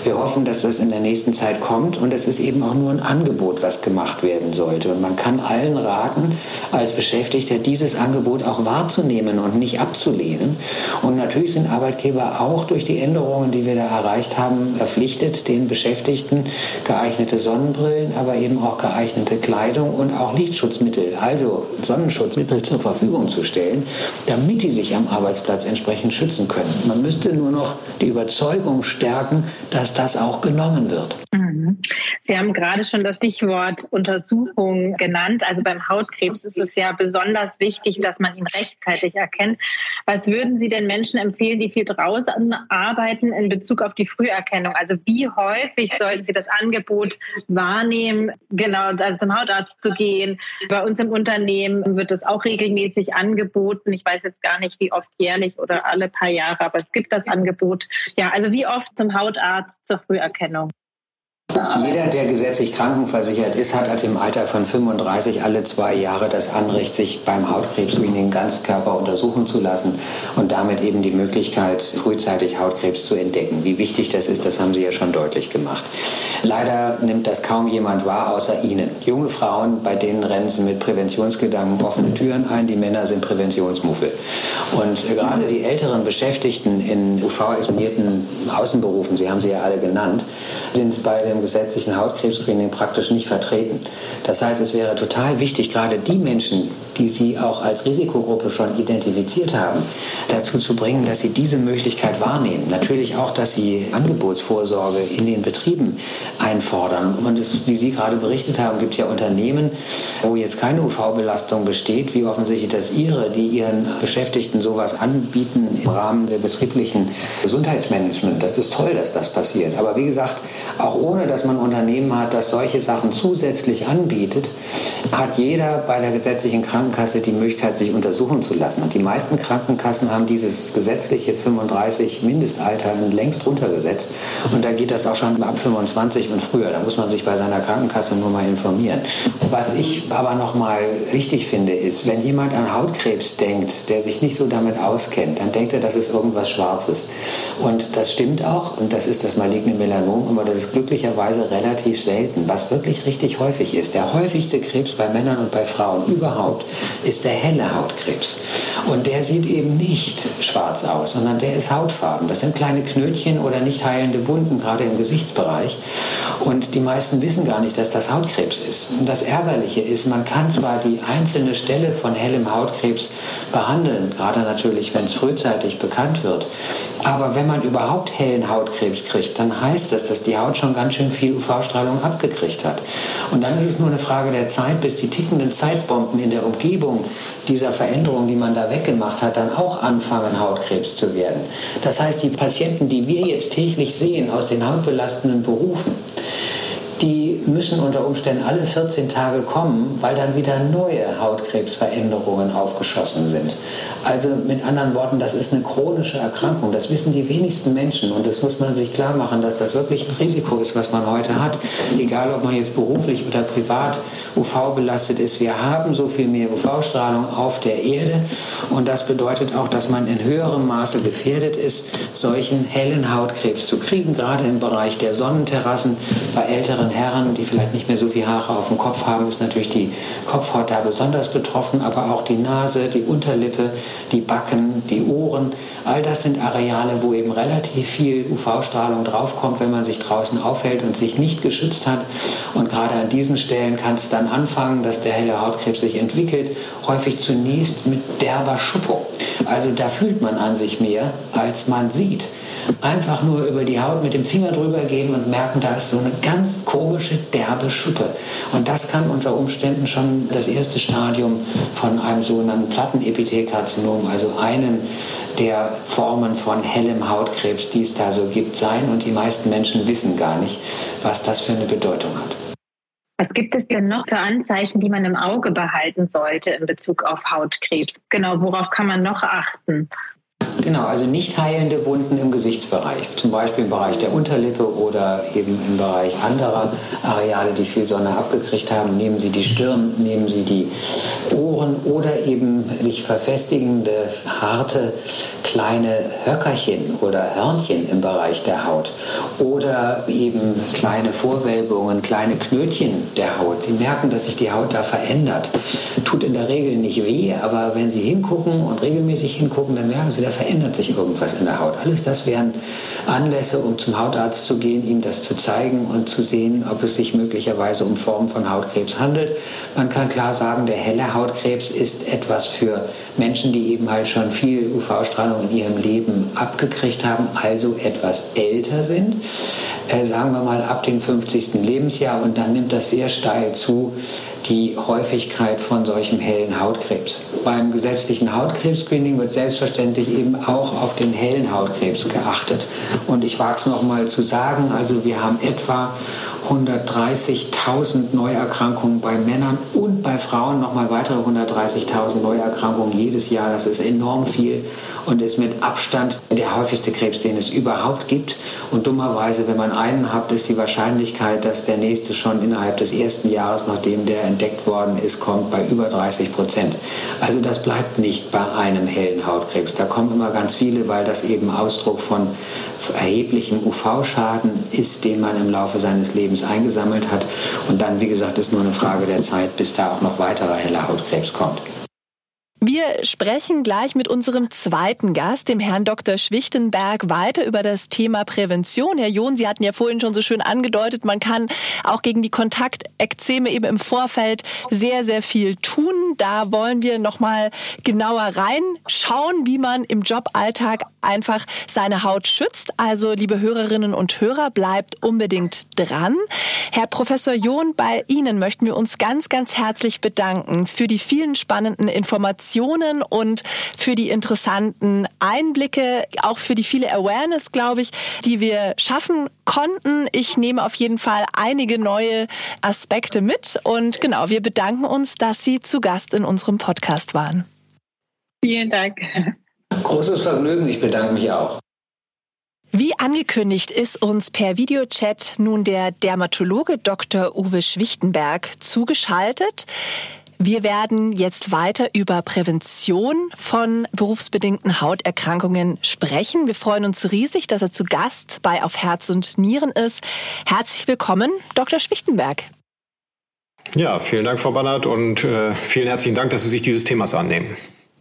Wir hoffen, dass das in der nächsten Zeit kommt und es ist eben auch nur ein Angebot, was gemacht werden sollte. Und man kann allen raten, als Beschäftigter dieses Angebot auch wahrzunehmen und nicht abzulehnen. Und natürlich sind Arbeitgeber auch durch die Änderungen, die wir da erreicht haben, verpflichtet, den Beschäftigten geeignete Sonnenbrillen, aber eben auch geeignete Kleidung und auch Lichtschutzmittel, also Sonnenschutzmittel zur Verfügung zu stellen, damit die sich am Arbeitsplatz entsprechend schützen können. Man müsste nur noch die Überzeugung stärken, dass das auch genommen wird. Mhm. Sie haben gerade schon das Stichwort Untersuchung genannt. Also beim Hautkrebs ist es ja besonders wichtig, dass man ihn rechtzeitig erkennt. Was würden Sie denn Menschen empfehlen, die viel draußen arbeiten in Bezug auf die Früherkennung? Also wie häufig sollten Sie das Angebot wahrnehmen, genau also zum Hautarzt zu gehen? Bei uns im Unternehmen wird es auch regelmäßig angeboten. Ich weiß jetzt gar nicht, wie oft jährlich oder alle paar Jahre, aber es gibt das Angebot. Ja, also wie oft zum Hautarzt zur Früherkennung? Jeder, der gesetzlich krankenversichert ist, hat im Alter von 35 alle zwei Jahre das Anrecht, sich beim Hautkrebs-Screening Ganzkörper untersuchen zu lassen und damit eben die Möglichkeit, frühzeitig Hautkrebs zu entdecken. Wie wichtig das ist, das haben Sie ja schon deutlich gemacht. Leider nimmt das kaum jemand wahr, außer Ihnen. Junge Frauen, bei denen rennen sie mit Präventionsgedanken offene Türen ein, die Männer sind Präventionsmuffel. Und gerade die älteren Beschäftigten in UV-exponierten Außenberufen, Sie haben sie ja alle genannt, sind bei dem gesetzlichen Hautkrebsscreening praktisch nicht vertreten. Das heißt, es wäre total wichtig, gerade die Menschen, die Sie auch als Risikogruppe schon identifiziert haben, dazu zu bringen, dass Sie diese Möglichkeit wahrnehmen. Natürlich auch, dass Sie Angebotsvorsorge in den Betrieben einfordern. Und es, wie Sie gerade berichtet haben, gibt es ja Unternehmen, wo jetzt keine UV-Belastung besteht, wie offensichtlich das Ihre, die ihren Beschäftigten sowas anbieten im Rahmen der betrieblichen Gesundheitsmanagement. Das ist toll, dass das passiert. Aber wie gesagt, auch ohne dass man Unternehmen hat, das solche Sachen zusätzlich anbietet, hat jeder bei der gesetzlichen Krankenkasse die Möglichkeit, sich untersuchen zu lassen. Und die meisten Krankenkassen haben dieses gesetzliche 35 Mindestalter längst runtergesetzt. Und da geht das auch schon ab 25 und früher. Da muss man sich bei seiner Krankenkasse nur mal informieren. Was ich aber noch mal wichtig finde, ist, wenn jemand an Hautkrebs denkt, der sich nicht so damit auskennt, dann denkt er, das ist irgendwas Schwarzes. Und das stimmt auch. Und das ist das maligne Melanom. Aber das ist glücklicherweise relativ selten. Was wirklich richtig häufig ist, der häufigste Krebs bei Männern und bei Frauen überhaupt, ist der helle Hautkrebs. Und der sieht eben nicht schwarz aus, sondern der ist hautfarben. Das sind kleine Knötchen oder nicht heilende Wunden, gerade im Gesichtsbereich. Und die meisten wissen gar nicht, dass das Hautkrebs ist. Und das Ärgerliche ist, man kann zwar die einzelne Stelle von hellem Hautkrebs behandeln, gerade natürlich, wenn es frühzeitig bekannt wird. Aber wenn man überhaupt hellen Hautkrebs kriegt, dann heißt das, dass die Haut schon ganz schön viel UV-Strahlung abgekriegt hat. Und dann ist es nur eine Frage der Zeit, bis die tickenden Zeitbomben in der Umgebung dieser Veränderung, die man da weggemacht hat, dann auch anfangen, Hautkrebs zu werden. Das heißt, die Patienten, die wir jetzt täglich sehen aus den hautbelastenden Berufen, die müssen unter Umständen alle 14 Tage kommen, weil dann wieder neue Hautkrebsveränderungen aufgeschossen sind. Also mit anderen Worten, das ist eine chronische Erkrankung. Das wissen die wenigsten Menschen und das muss man sich klar machen, dass das wirklich ein Risiko ist, was man heute hat. Egal, ob man jetzt beruflich oder privat UV belastet ist. Wir haben so viel mehr UV-Strahlung auf der Erde und das bedeutet auch, dass man in höherem Maße gefährdet ist, solchen hellen Hautkrebs zu kriegen, gerade im Bereich der Sonnenterrassen bei älteren Herren, die vielleicht nicht mehr so viel Haare auf dem Kopf haben, ist natürlich die Kopfhaut da besonders betroffen, aber auch die Nase, die Unterlippe, die Backen, die Ohren. All das sind Areale, wo eben relativ viel UV-Strahlung draufkommt, wenn man sich draußen aufhält und sich nicht geschützt hat. Und gerade an diesen Stellen kann es dann anfangen, dass der helle Hautkrebs sich entwickelt, häufig zunächst mit derber Schuppung. Also da fühlt man an sich mehr, als man sieht einfach nur über die Haut mit dem Finger drüber gehen und merken, da ist so eine ganz komische, derbe Schuppe. Und das kann unter Umständen schon das erste Stadium von einem sogenannten Plattenepithelkarzinom, also einen der Formen von hellem Hautkrebs, die es da so gibt, sein. Und die meisten Menschen wissen gar nicht, was das für eine Bedeutung hat. Was gibt es denn noch für Anzeichen, die man im Auge behalten sollte in Bezug auf Hautkrebs? Genau, worauf kann man noch achten? Genau, also nicht heilende Wunden im Gesichtsbereich, zum Beispiel im Bereich der Unterlippe oder eben im Bereich anderer Areale, die viel Sonne abgekriegt haben. Nehmen Sie die Stirn, nehmen Sie die Ohren oder eben sich verfestigende, harte, kleine Höckerchen oder Hörnchen im Bereich der Haut oder eben kleine Vorwölbungen, kleine Knötchen der Haut. Sie merken, dass sich die Haut da verändert. Tut in der Regel nicht weh, aber wenn Sie hingucken und regelmäßig hingucken, dann merken Sie, da verändert verändert sich irgendwas in der Haut. Alles das wären Anlässe, um zum Hautarzt zu gehen, ihm das zu zeigen und zu sehen, ob es sich möglicherweise um Formen von Hautkrebs handelt. Man kann klar sagen, der helle Hautkrebs ist etwas für Menschen, die eben halt schon viel UV-Strahlung in ihrem Leben abgekriegt haben, also etwas älter sind. Äh, sagen wir mal ab dem 50. Lebensjahr und dann nimmt das sehr steil zu, die Häufigkeit von solchem hellen Hautkrebs. Beim gesetzlichen Hautkrebs-Screening wird selbstverständlich eben auch auf den hellen Hautkrebs geachtet. Und ich wage es noch mal zu sagen, also wir haben etwa 130.000 Neuerkrankungen bei Männern und bei Frauen nochmal weitere 130.000 Neuerkrankungen jedes Jahr. Das ist enorm viel und ist mit Abstand der häufigste Krebs, den es überhaupt gibt. Und dummerweise, wenn man einen hat, ist die Wahrscheinlichkeit, dass der nächste schon innerhalb des ersten Jahres, nachdem der entdeckt worden ist, kommt, bei über 30 Prozent. Also das bleibt nicht bei einem hellen Hautkrebs. Da kommen immer ganz viele, weil das eben Ausdruck von erheblichem UV-Schaden ist, den man im Laufe seines Lebens eingesammelt hat. Und dann, wie gesagt, ist nur eine Frage der Zeit, bis da auch noch weiterer heller Hautkrebs kommt. Wir sprechen gleich mit unserem zweiten Gast, dem Herrn Dr. Schwichtenberg, weiter über das Thema Prävention. Herr John, Sie hatten ja vorhin schon so schön angedeutet, man kann auch gegen die Kontaktekzeme eben im Vorfeld sehr, sehr viel tun. Da wollen wir nochmal genauer reinschauen, wie man im Joballtag einfach seine Haut schützt. Also, liebe Hörerinnen und Hörer, bleibt unbedingt dran. Herr Professor John, bei Ihnen möchten wir uns ganz, ganz herzlich bedanken für die vielen spannenden Informationen Informationen und für die interessanten Einblicke, auch für die viele Awareness, glaube ich, die wir schaffen konnten. Ich nehme auf jeden Fall einige neue Aspekte mit und genau, wir bedanken uns, dass Sie zu Gast in unserem Podcast waren. Vielen Dank. Großes Vergnügen, ich bedanke mich auch. Wie angekündigt ist uns per Videochat nun der Dermatologe Dr. Uwe Schwichtenberg zugeschaltet. Wir werden jetzt weiter über Prävention von berufsbedingten Hauterkrankungen sprechen. Wir freuen uns riesig, dass er zu Gast bei Auf Herz und Nieren ist. Herzlich willkommen, Dr. Schwichtenberg. Ja, vielen Dank, Frau Bannert, und äh, vielen herzlichen Dank, dass Sie sich dieses Themas annehmen.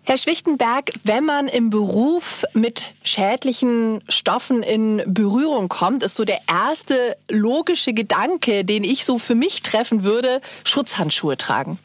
Herr Schwichtenberg, wenn man im Beruf mit schädlichen Stoffen in Berührung kommt, ist so der erste logische Gedanke, den ich so für mich treffen würde, Schutzhandschuhe tragen.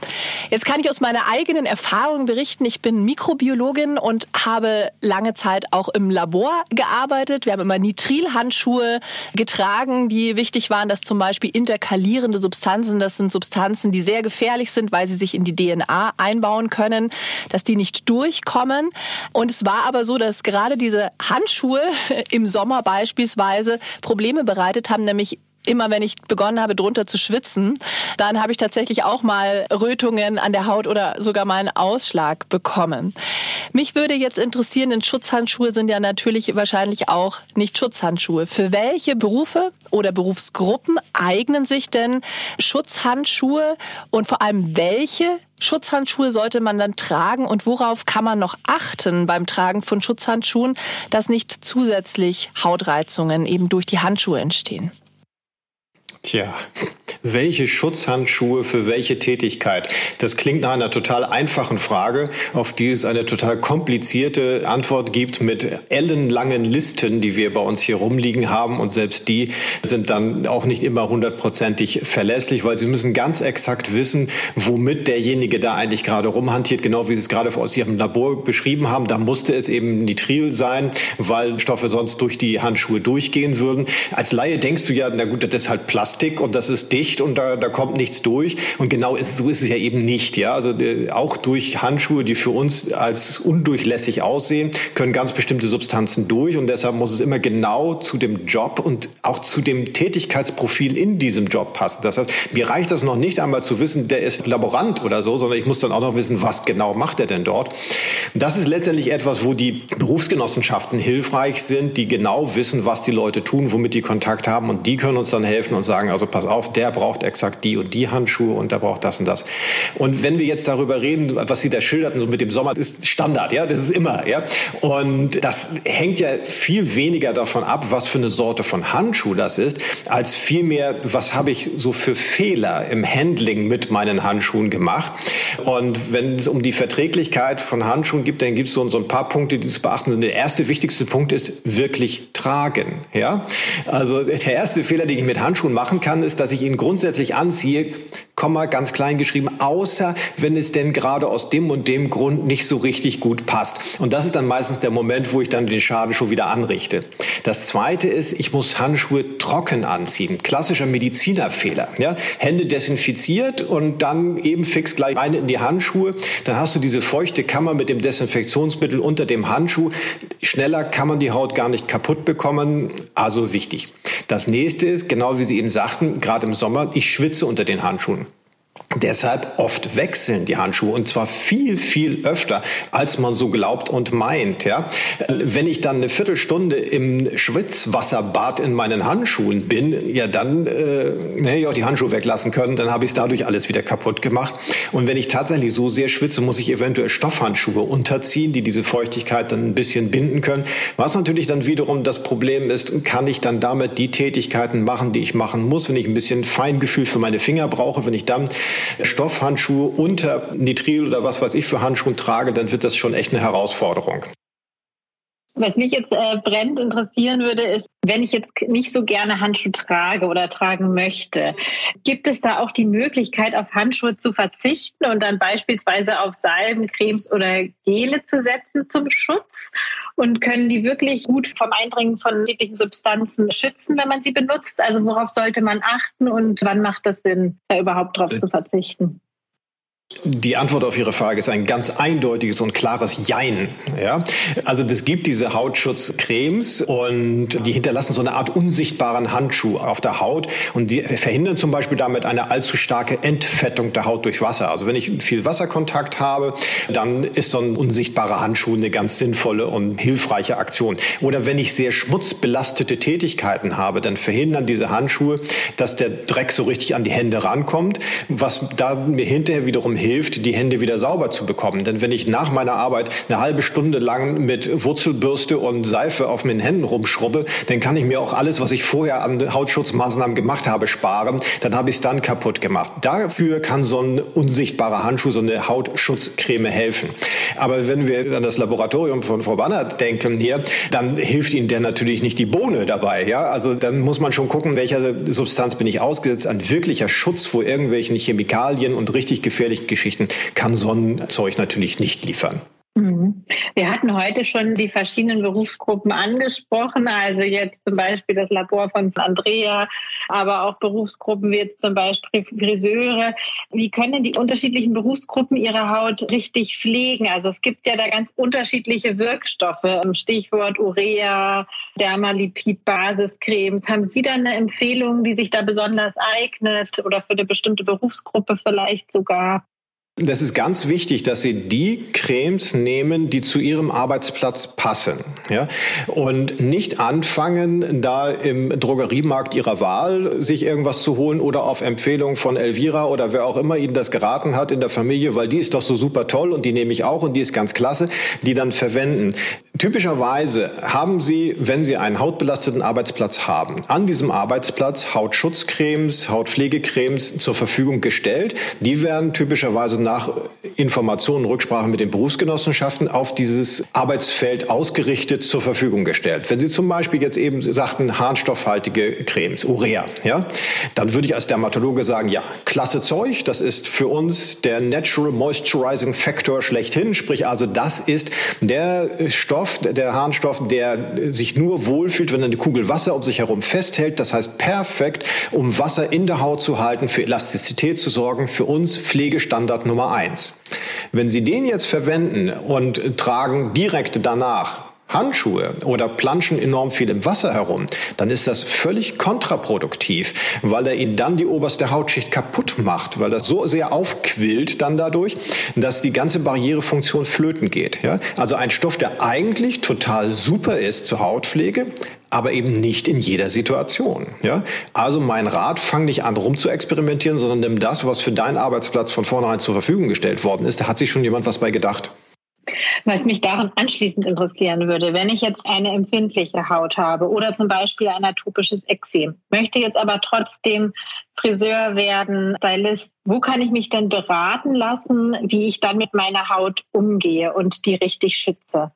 Jetzt kann ich aus meiner eigenen Erfahrung berichten, ich bin Mikrobiologin und habe lange Zeit auch im Labor gearbeitet. Wir haben immer Nitrilhandschuhe getragen, die wichtig waren, dass zum Beispiel interkalierende Substanzen, das sind Substanzen, die sehr gefährlich sind, weil sie sich in die DNA einbauen können, dass die nicht durchkommen. Und es war aber so, dass gerade diese Handschuhe im Sommer beispielsweise Probleme bereitet haben, nämlich immer wenn ich begonnen habe, drunter zu schwitzen, dann habe ich tatsächlich auch mal Rötungen an der Haut oder sogar mal einen Ausschlag bekommen. Mich würde jetzt interessieren, denn Schutzhandschuhe sind ja natürlich wahrscheinlich auch nicht Schutzhandschuhe. Für welche Berufe oder Berufsgruppen eignen sich denn Schutzhandschuhe und vor allem welche Schutzhandschuhe sollte man dann tragen und worauf kann man noch achten beim Tragen von Schutzhandschuhen, dass nicht zusätzlich Hautreizungen eben durch die Handschuhe entstehen? Tja, welche Schutzhandschuhe für welche Tätigkeit? Das klingt nach einer total einfachen Frage, auf die es eine total komplizierte Antwort gibt mit ellenlangen Listen, die wir bei uns hier rumliegen haben. Und selbst die sind dann auch nicht immer hundertprozentig verlässlich, weil Sie müssen ganz exakt wissen, womit derjenige da eigentlich gerade rumhantiert, genau wie Sie es gerade aus Ihrem Labor beschrieben haben. Da musste es eben Nitril sein, weil Stoffe sonst durch die Handschuhe durchgehen würden. Als Laie denkst du ja, na gut, das ist halt Plastik. Plastik und das ist dicht und da, da kommt nichts durch. Und genau ist, so ist es ja eben nicht. Ja? Also äh, auch durch Handschuhe, die für uns als undurchlässig aussehen, können ganz bestimmte Substanzen durch. Und deshalb muss es immer genau zu dem Job und auch zu dem Tätigkeitsprofil in diesem Job passen. Das heißt, mir reicht das noch nicht einmal zu wissen, der ist Laborant oder so, sondern ich muss dann auch noch wissen, was genau macht er denn dort. Das ist letztendlich etwas, wo die Berufsgenossenschaften hilfreich sind, die genau wissen, was die Leute tun, womit die Kontakt haben und die können uns dann helfen und sagen, sagen, also pass auf, der braucht exakt die und die Handschuhe und der braucht das und das. Und wenn wir jetzt darüber reden, was Sie da schilderten, so mit dem Sommer, das ist Standard, ja, das ist immer, ja. Und das hängt ja viel weniger davon ab, was für eine Sorte von Handschuh das ist, als vielmehr, was habe ich so für Fehler im Handling mit meinen Handschuhen gemacht. Und wenn es um die Verträglichkeit von Handschuhen gibt, dann gibt es so, so ein paar Punkte, die zu beachten sind. Der erste wichtigste Punkt ist wirklich tragen, ja. Also der erste Fehler, den ich mit Handschuhen machen kann, ist, dass ich ihn grundsätzlich anziehe, Komma, ganz klein geschrieben, außer wenn es denn gerade aus dem und dem Grund nicht so richtig gut passt. Und das ist dann meistens der Moment, wo ich dann den Schaden schon wieder anrichte. Das zweite ist, ich muss Handschuhe trocken anziehen. Klassischer Medizinerfehler. Ja? Hände desinfiziert und dann eben fix gleich rein in die Handschuhe. Dann hast du diese feuchte Kammer mit dem Desinfektionsmittel unter dem Handschuh. Schneller kann man die Haut gar nicht kaputt bekommen. Also wichtig. Das nächste ist, genau wie Sie eben sagten, gerade im Sommer, ich schwitze unter den Handschuhen. Deshalb oft wechseln die Handschuhe und zwar viel, viel öfter, als man so glaubt und meint. Ja? Wenn ich dann eine Viertelstunde im Schwitzwasserbad in meinen Handschuhen bin, ja, dann äh, hätte ich auch die Handschuhe weglassen können, dann habe ich es dadurch alles wieder kaputt gemacht. Und wenn ich tatsächlich so sehr schwitze, muss ich eventuell Stoffhandschuhe unterziehen, die diese Feuchtigkeit dann ein bisschen binden können. Was natürlich dann wiederum das Problem ist, kann ich dann damit die Tätigkeiten machen, die ich machen muss, wenn ich ein bisschen Feingefühl für meine Finger brauche, wenn ich dann Stoffhandschuhe unter Nitril oder was weiß ich für Handschuhen trage, dann wird das schon echt eine Herausforderung. Was mich jetzt äh, brennend interessieren würde, ist, wenn ich jetzt nicht so gerne Handschuhe trage oder tragen möchte, gibt es da auch die Möglichkeit, auf Handschuhe zu verzichten und dann beispielsweise auf Salben, Cremes oder Gele zu setzen zum Schutz? Und können die wirklich gut vom Eindringen von schädlichen Substanzen schützen, wenn man sie benutzt? Also worauf sollte man achten und wann macht es Sinn, da überhaupt drauf zu verzichten? Die Antwort auf Ihre Frage ist ein ganz eindeutiges und klares Jein. Ja? Also es gibt diese Hautschutzcremes und die hinterlassen so eine Art unsichtbaren Handschuh auf der Haut und die verhindern zum Beispiel damit eine allzu starke Entfettung der Haut durch Wasser. Also wenn ich viel Wasserkontakt habe, dann ist so ein unsichtbarer Handschuh eine ganz sinnvolle und hilfreiche Aktion. Oder wenn ich sehr schmutzbelastete Tätigkeiten habe, dann verhindern diese Handschuhe, dass der Dreck so richtig an die Hände rankommt, was da mir hinterher wiederum hilft, die Hände wieder sauber zu bekommen. Denn wenn ich nach meiner Arbeit eine halbe Stunde lang mit Wurzelbürste und Seife auf meinen Händen rumschrubbe, dann kann ich mir auch alles, was ich vorher an Hautschutzmaßnahmen gemacht habe, sparen. Dann habe ich es dann kaputt gemacht. Dafür kann so ein unsichtbarer Handschuh, so eine Hautschutzcreme helfen. Aber wenn wir an das Laboratorium von Frau Banner denken hier, dann hilft Ihnen der natürlich nicht die Bohne dabei. Ja? Also dann muss man schon gucken, welcher Substanz bin ich ausgesetzt. Ein wirklicher Schutz vor irgendwelchen Chemikalien und richtig gefährlichen Geschichten kann Sonnenzeug natürlich nicht liefern. Mhm. Wir hatten heute schon die verschiedenen Berufsgruppen angesprochen, also jetzt zum Beispiel das Labor von Andrea, aber auch Berufsgruppen wie jetzt zum Beispiel Friseure. Wie können die unterschiedlichen Berufsgruppen ihre Haut richtig pflegen? Also es gibt ja da ganz unterschiedliche Wirkstoffe, Stichwort Urea, Dermalipid, Basiscremes. Haben Sie da eine Empfehlung, die sich da besonders eignet oder für eine bestimmte Berufsgruppe vielleicht sogar? Das ist ganz wichtig, dass Sie die Cremes nehmen, die zu Ihrem Arbeitsplatz passen. Ja? Und nicht anfangen, da im Drogeriemarkt Ihrer Wahl sich irgendwas zu holen oder auf Empfehlung von Elvira oder wer auch immer Ihnen das geraten hat in der Familie, weil die ist doch so super toll und die nehme ich auch und die ist ganz klasse, die dann verwenden. Typischerweise haben Sie, wenn Sie einen hautbelasteten Arbeitsplatz haben, an diesem Arbeitsplatz Hautschutzcremes, Hautpflegecremes zur Verfügung gestellt. Die werden typischerweise nach Informationen, Rücksprache mit den Berufsgenossenschaften auf dieses Arbeitsfeld ausgerichtet zur Verfügung gestellt. Wenn Sie zum Beispiel jetzt eben sagten, harnstoffhaltige Cremes, Urea, ja, dann würde ich als Dermatologe sagen, ja, klasse Zeug, das ist für uns der Natural Moisturizing Factor schlechthin, sprich also das ist der Stoff, der Harnstoff, der sich nur wohlfühlt, wenn eine Kugel Wasser um sich herum festhält, das heißt perfekt, um Wasser in der Haut zu halten, für Elastizität zu sorgen, für uns Pflegestandard Nummer eins. Wenn Sie den jetzt verwenden und tragen direkt danach Handschuhe oder planschen enorm viel im Wasser herum, dann ist das völlig kontraproduktiv, weil er ihnen dann die oberste Hautschicht kaputt macht, weil das so sehr aufquillt dann dadurch, dass die ganze Barrierefunktion flöten geht. Ja? Also ein Stoff, der eigentlich total super ist zur Hautpflege, aber eben nicht in jeder Situation. Ja? Also mein Rat, fang nicht an rum zu experimentieren, sondern nimm das, was für deinen Arbeitsplatz von vornherein zur Verfügung gestellt worden ist. Da hat sich schon jemand was bei gedacht. Was mich daran anschließend interessieren würde, wenn ich jetzt eine empfindliche Haut habe oder zum Beispiel ein atopisches Ekzem, möchte jetzt aber trotzdem Friseur werden, Stylist, wo kann ich mich denn beraten lassen, wie ich dann mit meiner Haut umgehe und die richtig schütze?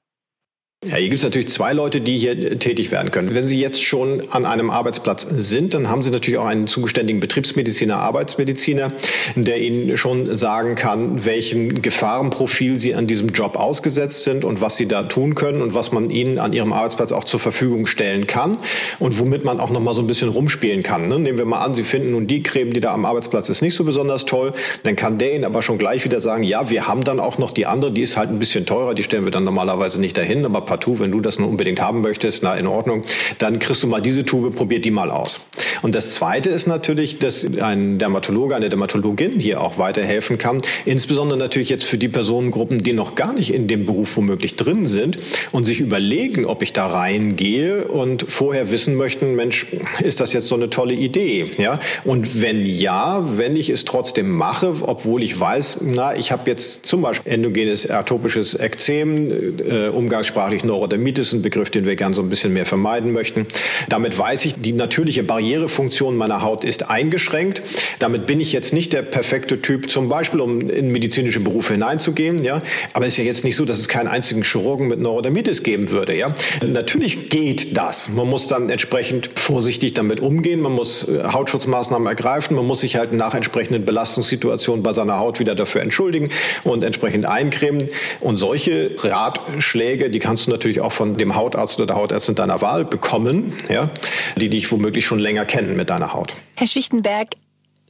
Ja, hier gibt es natürlich zwei Leute, die hier tätig werden können. Wenn Sie jetzt schon an einem Arbeitsplatz sind, dann haben Sie natürlich auch einen zugeständigen Betriebsmediziner, Arbeitsmediziner, der Ihnen schon sagen kann, welchen Gefahrenprofil Sie an diesem Job ausgesetzt sind und was Sie da tun können und was man Ihnen an Ihrem Arbeitsplatz auch zur Verfügung stellen kann und womit man auch noch mal so ein bisschen rumspielen kann. Ne? Nehmen wir mal an, Sie finden nun die Creme, die da am Arbeitsplatz ist, nicht so besonders toll, dann kann der Ihnen aber schon gleich wieder sagen, ja, wir haben dann auch noch die andere, die ist halt ein bisschen teurer, die stellen wir dann normalerweise nicht dahin, aber partout, wenn du das nur unbedingt haben möchtest, na in Ordnung, dann kriegst du mal diese Tube, probier die mal aus. Und das Zweite ist natürlich, dass ein Dermatologe, eine Dermatologin hier auch weiterhelfen kann, insbesondere natürlich jetzt für die Personengruppen, die noch gar nicht in dem Beruf womöglich drin sind und sich überlegen, ob ich da reingehe und vorher wissen möchten, Mensch, ist das jetzt so eine tolle Idee? Ja? Und wenn ja, wenn ich es trotzdem mache, obwohl ich weiß, na, ich habe jetzt zum Beispiel endogenes atopisches Ekzem, äh, umgangssprachlich Neurodermitis, Neurodermitis, ein Begriff, den wir gern so ein bisschen mehr vermeiden möchten. Damit weiß ich, die natürliche Barrierefunktion meiner Haut ist eingeschränkt. Damit bin ich jetzt nicht der perfekte Typ, zum Beispiel, um in medizinische Berufe hineinzugehen. Ja, aber es ist ja jetzt nicht so, dass es keinen einzigen Chirurgen mit Neurodermitis geben würde. Ja, natürlich geht das. Man muss dann entsprechend vorsichtig damit umgehen. Man muss äh, Hautschutzmaßnahmen ergreifen. Man muss sich halt nach entsprechenden Belastungssituationen bei seiner Haut wieder dafür entschuldigen und entsprechend eincremen. Und solche Ratschläge, die kannst du natürlich auch von dem Hautarzt oder der Hautärztin deiner Wahl bekommen, ja, die dich womöglich schon länger kennen mit deiner Haut. Herr Schwichtenberg,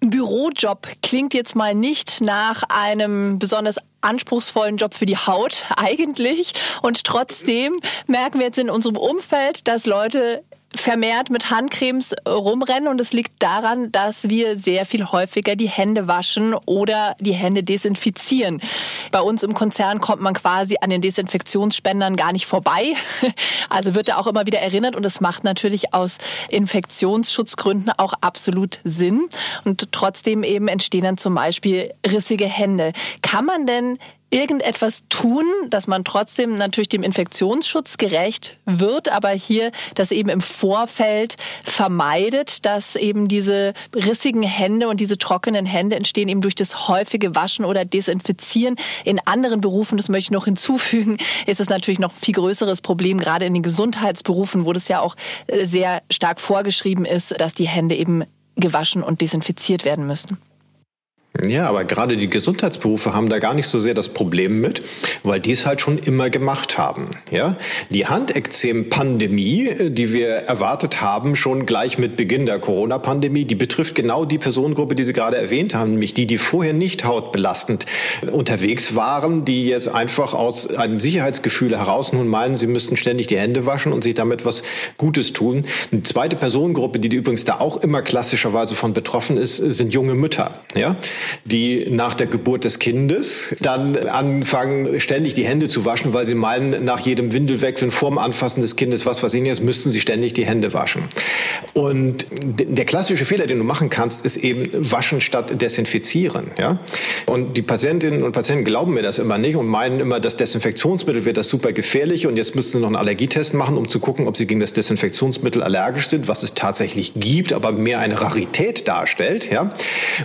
Bürojob klingt jetzt mal nicht nach einem besonders anspruchsvollen Job für die Haut eigentlich. Und trotzdem merken wir jetzt in unserem Umfeld, dass Leute vermehrt mit Handcremes rumrennen und es liegt daran, dass wir sehr viel häufiger die Hände waschen oder die Hände desinfizieren. Bei uns im Konzern kommt man quasi an den Desinfektionsspendern gar nicht vorbei. Also wird da auch immer wieder erinnert und es macht natürlich aus Infektionsschutzgründen auch absolut Sinn. Und trotzdem eben entstehen dann zum Beispiel rissige Hände. Kann man denn irgendetwas tun, dass man trotzdem natürlich dem Infektionsschutz gerecht wird, aber hier das eben im Vorfeld vermeidet, dass eben diese rissigen Hände und diese trockenen Hände entstehen eben durch das häufige Waschen oder Desinfizieren. In anderen Berufen, das möchte ich noch hinzufügen, ist es natürlich noch viel größeres Problem, gerade in den Gesundheitsberufen, wo das ja auch äh, sehr stark vorgeschrieben ist, dass die Hände eben gewaschen und desinfiziert werden müssen. Ja, aber gerade die Gesundheitsberufe haben da gar nicht so sehr das Problem mit, weil die es halt schon immer gemacht haben. Ja, die Handekzem-Pandemie, die wir erwartet haben, schon gleich mit Beginn der Corona-Pandemie, die betrifft genau die Personengruppe, die Sie gerade erwähnt haben, nämlich die, die vorher nicht hautbelastend unterwegs waren, die jetzt einfach aus einem Sicherheitsgefühl heraus nun meinen, sie müssten ständig die Hände waschen und sich damit was Gutes tun. Eine zweite Personengruppe, die übrigens da auch immer klassischerweise von betroffen ist, sind junge Mütter. Ja, die nach der Geburt des Kindes dann anfangen, ständig die Hände zu waschen, weil sie meinen, nach jedem Windelwechseln, vorm Anfassen des Kindes, was weiß ich jetzt, müssten sie ständig die Hände waschen. Und der klassische Fehler, den du machen kannst, ist eben waschen statt desinfizieren. Ja? Und die Patientinnen und Patienten glauben mir das immer nicht und meinen immer, das Desinfektionsmittel wäre das super gefährlich und jetzt müssten sie noch einen Allergietest machen, um zu gucken, ob sie gegen das Desinfektionsmittel allergisch sind, was es tatsächlich gibt, aber mehr eine Rarität darstellt. Ja?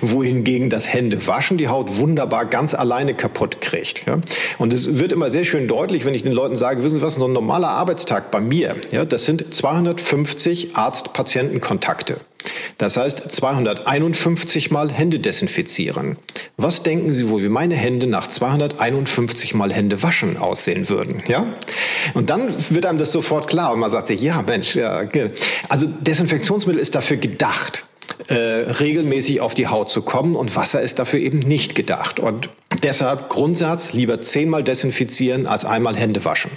Wohingegen das Hände waschen die Haut wunderbar ganz alleine kaputt kriegt. Ja? Und es wird immer sehr schön deutlich, wenn ich den Leuten sage, wissen Sie was, so ein normaler Arbeitstag bei mir, ja, das sind 250 Arzt-Patienten-Kontakte. Das heißt 251 Mal Hände desinfizieren. Was denken Sie wohl, wie meine Hände nach 251 Mal Hände waschen aussehen würden? Ja? Und dann wird einem das sofort klar und man sagt sich, ja Mensch, ja, also Desinfektionsmittel ist dafür gedacht äh, regelmäßig auf die Haut zu kommen und Wasser ist dafür eben nicht gedacht. Und deshalb Grundsatz, lieber zehnmal desinfizieren als einmal Hände waschen.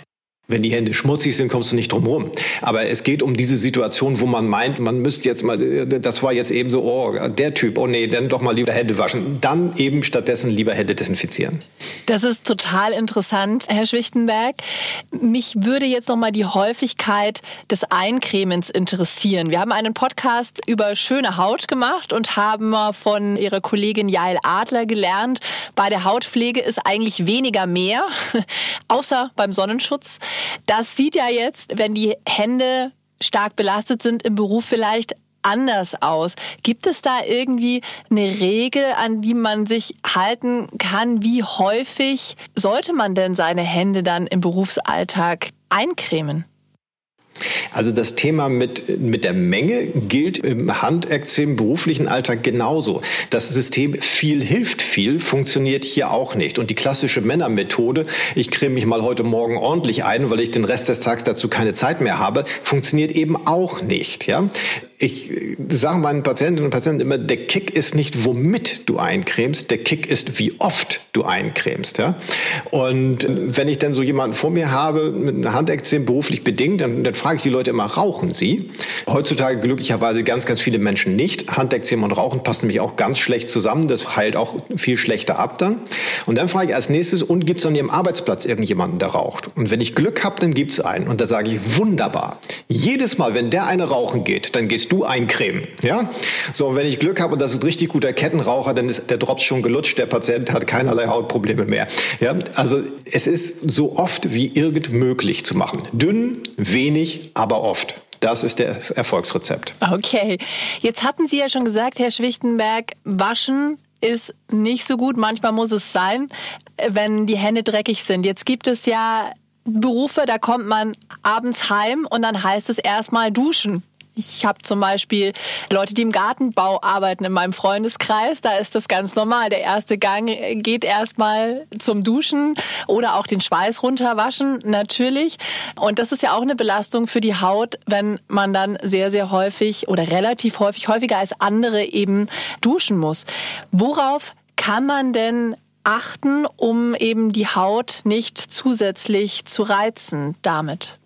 Wenn die Hände schmutzig sind, kommst du nicht drum rum. Aber es geht um diese Situation, wo man meint, man müsste jetzt mal, das war jetzt eben so, oh, der Typ, oh nee, dann doch mal lieber Hände waschen. Dann eben stattdessen lieber Hände desinfizieren. Das ist total interessant, Herr Schwichtenberg. Mich würde jetzt noch mal die Häufigkeit des Eincremens interessieren. Wir haben einen Podcast über schöne Haut gemacht und haben von Ihrer Kollegin Jael Adler gelernt, bei der Hautpflege ist eigentlich weniger mehr, außer beim Sonnenschutz. Das sieht ja jetzt, wenn die Hände stark belastet sind im Beruf vielleicht anders aus. Gibt es da irgendwie eine Regel, an die man sich halten kann? Wie häufig sollte man denn seine Hände dann im Berufsalltag eincremen? Also das Thema mit, mit der Menge gilt im Handekzem beruflichen Alltag genauso. Das System viel hilft viel funktioniert hier auch nicht. Und die klassische Männermethode, ich creme mich mal heute Morgen ordentlich ein, weil ich den Rest des Tages dazu keine Zeit mehr habe, funktioniert eben auch nicht. Ja? Ich sage meinen Patientinnen und Patienten immer, der Kick ist nicht, womit du eincremst, der Kick ist, wie oft du eincremst. Ja? Und wenn ich dann so jemanden vor mir habe, mit einer Handekzem beruflich bedingt, dann, dann frage ich die Leute immer, rauchen sie? Heutzutage glücklicherweise ganz, ganz viele Menschen nicht. Handekzem und Rauchen passen nämlich auch ganz schlecht zusammen. Das heilt auch viel schlechter ab dann. Und dann frage ich als nächstes, und gibt es an Ihrem Arbeitsplatz irgendjemanden, der raucht? Und wenn ich Glück habe, dann gibt es einen. Und da sage ich, wunderbar. Jedes Mal, wenn der eine rauchen geht, dann gehst du eincremen. Ja? So, und wenn ich Glück habe und das ist richtig guter Kettenraucher, dann ist der Drops schon gelutscht, der Patient hat keinerlei Hautprobleme mehr. Ja? Also es ist so oft wie irgend möglich zu machen. Dünn, wenig, aber oft. Das ist das Erfolgsrezept. Okay. Jetzt hatten Sie ja schon gesagt, Herr Schwichtenberg, waschen ist nicht so gut. Manchmal muss es sein, wenn die Hände dreckig sind. Jetzt gibt es ja Berufe, da kommt man abends heim und dann heißt es erstmal duschen. Ich habe zum Beispiel Leute, die im Gartenbau arbeiten in meinem Freundeskreis. Da ist das ganz normal. Der erste Gang geht erstmal zum Duschen oder auch den Schweiß runterwaschen, natürlich. Und das ist ja auch eine Belastung für die Haut, wenn man dann sehr, sehr häufig oder relativ häufig, häufiger als andere eben duschen muss. Worauf kann man denn achten, um eben die Haut nicht zusätzlich zu reizen damit?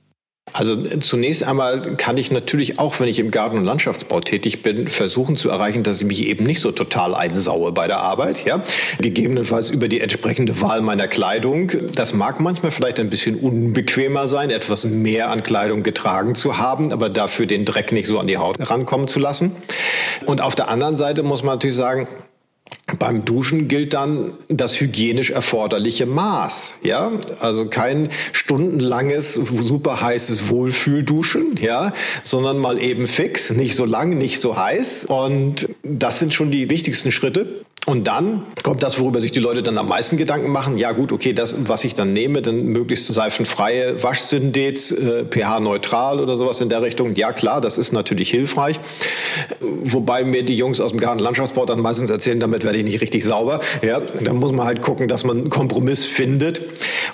Also zunächst einmal kann ich natürlich auch, wenn ich im Garten- und Landschaftsbau tätig bin, versuchen zu erreichen, dass ich mich eben nicht so total einsaue bei der Arbeit. Ja? Gegebenenfalls über die entsprechende Wahl meiner Kleidung. Das mag manchmal vielleicht ein bisschen unbequemer sein, etwas mehr an Kleidung getragen zu haben, aber dafür den Dreck nicht so an die Haut rankommen zu lassen. Und auf der anderen Seite muss man natürlich sagen, beim Duschen gilt dann das hygienisch erforderliche Maß, ja, also kein stundenlanges super heißes Wohlfühlduschen, ja, sondern mal eben fix, nicht so lang, nicht so heiß und das sind schon die wichtigsten Schritte. Und dann kommt das, worüber sich die Leute dann am meisten Gedanken machen. Ja gut, okay, das, was ich dann nehme, dann möglichst seifenfreie Waschsynthets, äh, pH-neutral oder sowas in der Richtung. Ja klar, das ist natürlich hilfreich. Wobei mir die Jungs aus dem Gartenlandschaftsbau dann meistens erzählen, damit werde ich nicht richtig sauber. Ja, da muss man halt gucken, dass man einen Kompromiss findet.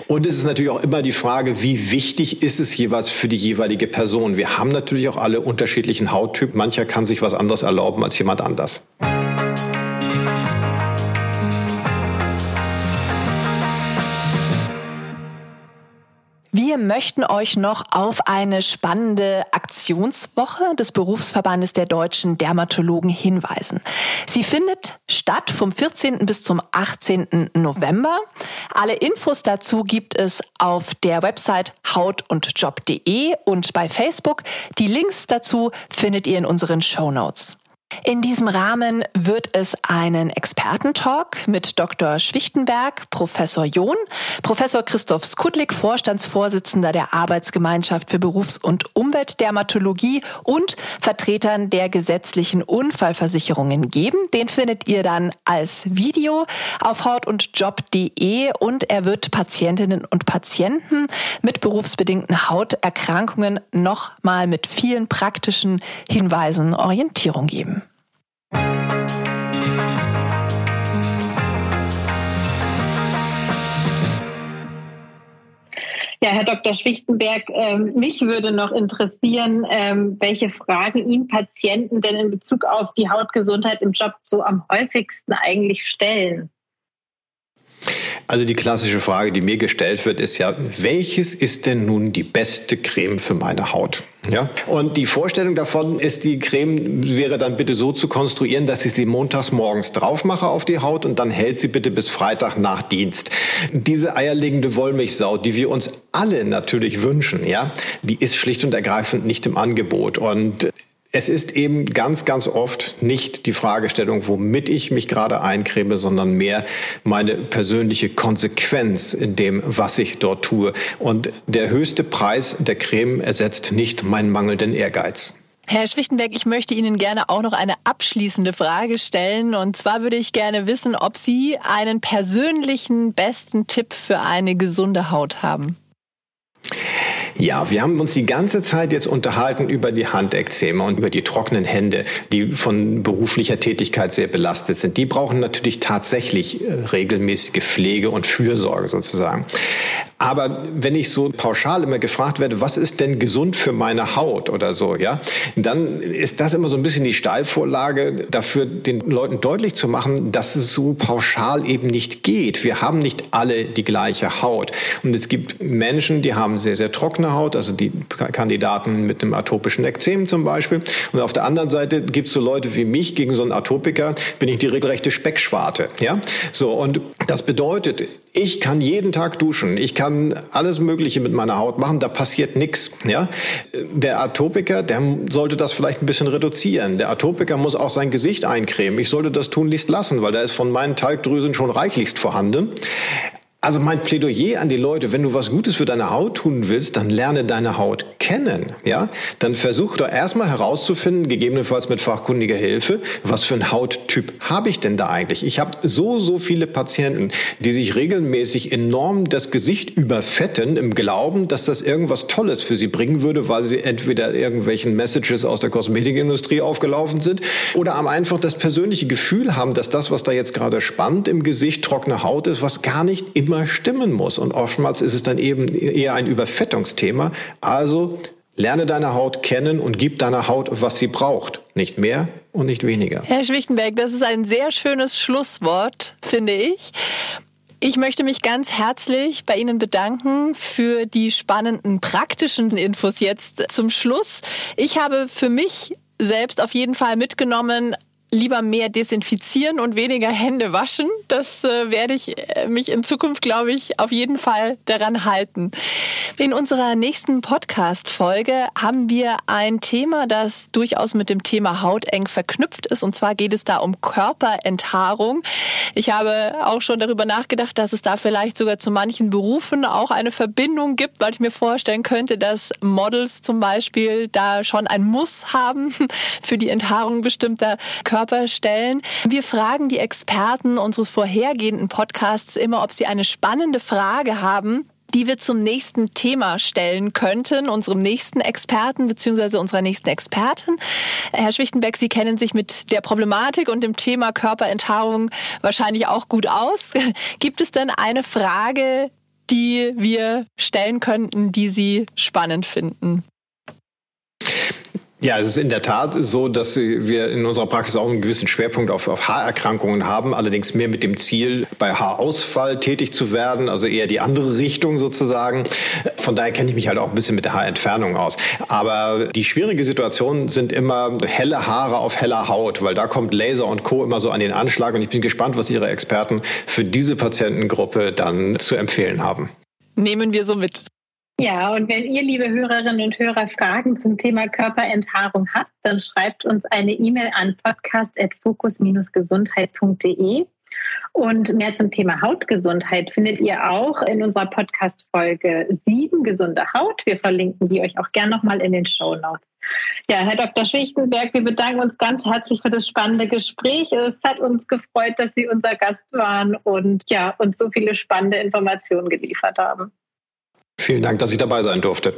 Und es ist natürlich auch immer die Frage, wie wichtig ist es jeweils für die jeweilige Person. Wir haben natürlich auch alle unterschiedlichen Hauttypen. Mancher kann sich was anderes erlauben als jemand anders. Wir möchten euch noch auf eine spannende Aktionswoche des Berufsverbandes der deutschen Dermatologen hinweisen. Sie findet statt vom 14. bis zum 18. November. Alle Infos dazu gibt es auf der Website hautundjob.de und bei Facebook. Die Links dazu findet ihr in unseren Show Notes. In diesem Rahmen wird es einen Expertentalk mit Dr. Schwichtenberg, Professor John, Professor Christoph Skudlik, Vorstandsvorsitzender der Arbeitsgemeinschaft für Berufs- und Umweltdermatologie und Vertretern der gesetzlichen Unfallversicherungen geben. Den findet ihr dann als Video auf hautundjob.de und er wird Patientinnen und Patienten mit berufsbedingten Hauterkrankungen nochmal mit vielen praktischen Hinweisen Orientierung geben. Ja, Herr Dr. Schwichtenberg, ähm, mich würde noch interessieren, ähm, welche Fragen Ihnen Patienten denn in Bezug auf die Hautgesundheit im Job so am häufigsten eigentlich stellen. Also die klassische Frage, die mir gestellt wird, ist ja, welches ist denn nun die beste Creme für meine Haut? Ja? Und die Vorstellung davon ist, die Creme wäre dann bitte so zu konstruieren, dass ich sie montags morgens drauf mache auf die Haut und dann hält sie bitte bis Freitag nach Dienst. Diese eierlegende Wollmilchsau, die wir uns alle natürlich wünschen, ja, die ist schlicht und ergreifend nicht im Angebot. Und es ist eben ganz, ganz oft nicht die Fragestellung, womit ich mich gerade eincreme, sondern mehr meine persönliche Konsequenz in dem, was ich dort tue. Und der höchste Preis der Creme ersetzt nicht meinen mangelnden Ehrgeiz. Herr Schwichtenberg, ich möchte Ihnen gerne auch noch eine abschließende Frage stellen. Und zwar würde ich gerne wissen, ob Sie einen persönlichen besten Tipp für eine gesunde Haut haben. Ja, wir haben uns die ganze Zeit jetzt unterhalten über die Handekzeme und über die trockenen Hände, die von beruflicher Tätigkeit sehr belastet sind. Die brauchen natürlich tatsächlich äh, regelmäßige Pflege und Fürsorge sozusagen. Aber wenn ich so pauschal immer gefragt werde, was ist denn gesund für meine Haut oder so, ja, dann ist das immer so ein bisschen die Steilvorlage dafür, den Leuten deutlich zu machen, dass es so pauschal eben nicht geht. Wir haben nicht alle die gleiche Haut. Und es gibt Menschen, die haben sehr, sehr trockene Haut, also die Kandidaten mit einem atopischen Ekzem zum Beispiel. Und auf der anderen Seite gibt es so Leute wie mich, gegen so einen Atopiker bin ich die regelrechte Speckschwarte, ja. So, und das bedeutet, ich kann jeden Tag duschen, ich kann alles Mögliche mit meiner Haut machen, da passiert nichts. Ja? Der Atopiker, der sollte das vielleicht ein bisschen reduzieren. Der Atopiker muss auch sein Gesicht eincremen. Ich sollte das tunlichst lassen, weil da ist von meinen Talgdrüsen schon reichlichst vorhanden. Also mein Plädoyer an die Leute, wenn du was Gutes für deine Haut tun willst, dann lerne deine Haut kennen, ja? Dann versuch doch erstmal herauszufinden, gegebenenfalls mit fachkundiger Hilfe, was für ein Hauttyp habe ich denn da eigentlich? Ich habe so so viele Patienten, die sich regelmäßig enorm das Gesicht überfetten im Glauben, dass das irgendwas Tolles für sie bringen würde, weil sie entweder irgendwelchen Messages aus der Kosmetikindustrie aufgelaufen sind oder am einfach das persönliche Gefühl haben, dass das, was da jetzt gerade spannend im Gesicht trockene Haut ist, was gar nicht im immer stimmen muss. Und oftmals ist es dann eben eher ein Überfettungsthema. Also lerne deine Haut kennen und gib deiner Haut, was sie braucht. Nicht mehr und nicht weniger. Herr Schwichtenberg, das ist ein sehr schönes Schlusswort, finde ich. Ich möchte mich ganz herzlich bei Ihnen bedanken für die spannenden praktischen Infos jetzt zum Schluss. Ich habe für mich selbst auf jeden Fall mitgenommen, lieber mehr desinfizieren und weniger Hände waschen. Das äh, werde ich äh, mich in Zukunft, glaube ich, auf jeden Fall daran halten. In unserer nächsten Podcast-Folge haben wir ein Thema, das durchaus mit dem Thema Haut eng verknüpft ist. Und zwar geht es da um Körperenthaarung. Ich habe auch schon darüber nachgedacht, dass es da vielleicht sogar zu manchen Berufen auch eine Verbindung gibt, weil ich mir vorstellen könnte, dass Models zum Beispiel da schon ein Muss haben für die Enthaarung bestimmter Körper Körper stellen. Wir fragen die Experten unseres vorhergehenden Podcasts immer, ob sie eine spannende Frage haben, die wir zum nächsten Thema stellen könnten, unserem nächsten Experten bzw. unserer nächsten Expertin. Herr Schwichtenbeck, Sie kennen sich mit der Problematik und dem Thema Körperenthaarung wahrscheinlich auch gut aus. Gibt es denn eine Frage, die wir stellen könnten, die Sie spannend finden? Ja, es ist in der Tat so, dass wir in unserer Praxis auch einen gewissen Schwerpunkt auf, auf Haarerkrankungen haben, allerdings mehr mit dem Ziel, bei Haarausfall tätig zu werden, also eher die andere Richtung sozusagen. Von daher kenne ich mich halt auch ein bisschen mit der Haarentfernung aus. Aber die schwierige Situation sind immer helle Haare auf heller Haut, weil da kommt Laser und Co. immer so an den Anschlag und ich bin gespannt, was Ihre Experten für diese Patientengruppe dann zu empfehlen haben. Nehmen wir so mit. Ja, und wenn ihr, liebe Hörerinnen und Hörer, Fragen zum Thema Körperenthaarung habt, dann schreibt uns eine E-Mail an podcast.fokus-gesundheit.de. Und mehr zum Thema Hautgesundheit findet ihr auch in unserer Podcast-Folge 7 Gesunde Haut. Wir verlinken die euch auch gern nochmal in den Show Notes. Ja, Herr Dr. Schichtenberg, wir bedanken uns ganz herzlich für das spannende Gespräch. Es hat uns gefreut, dass Sie unser Gast waren und ja, uns so viele spannende Informationen geliefert haben. Vielen Dank, dass ich dabei sein durfte.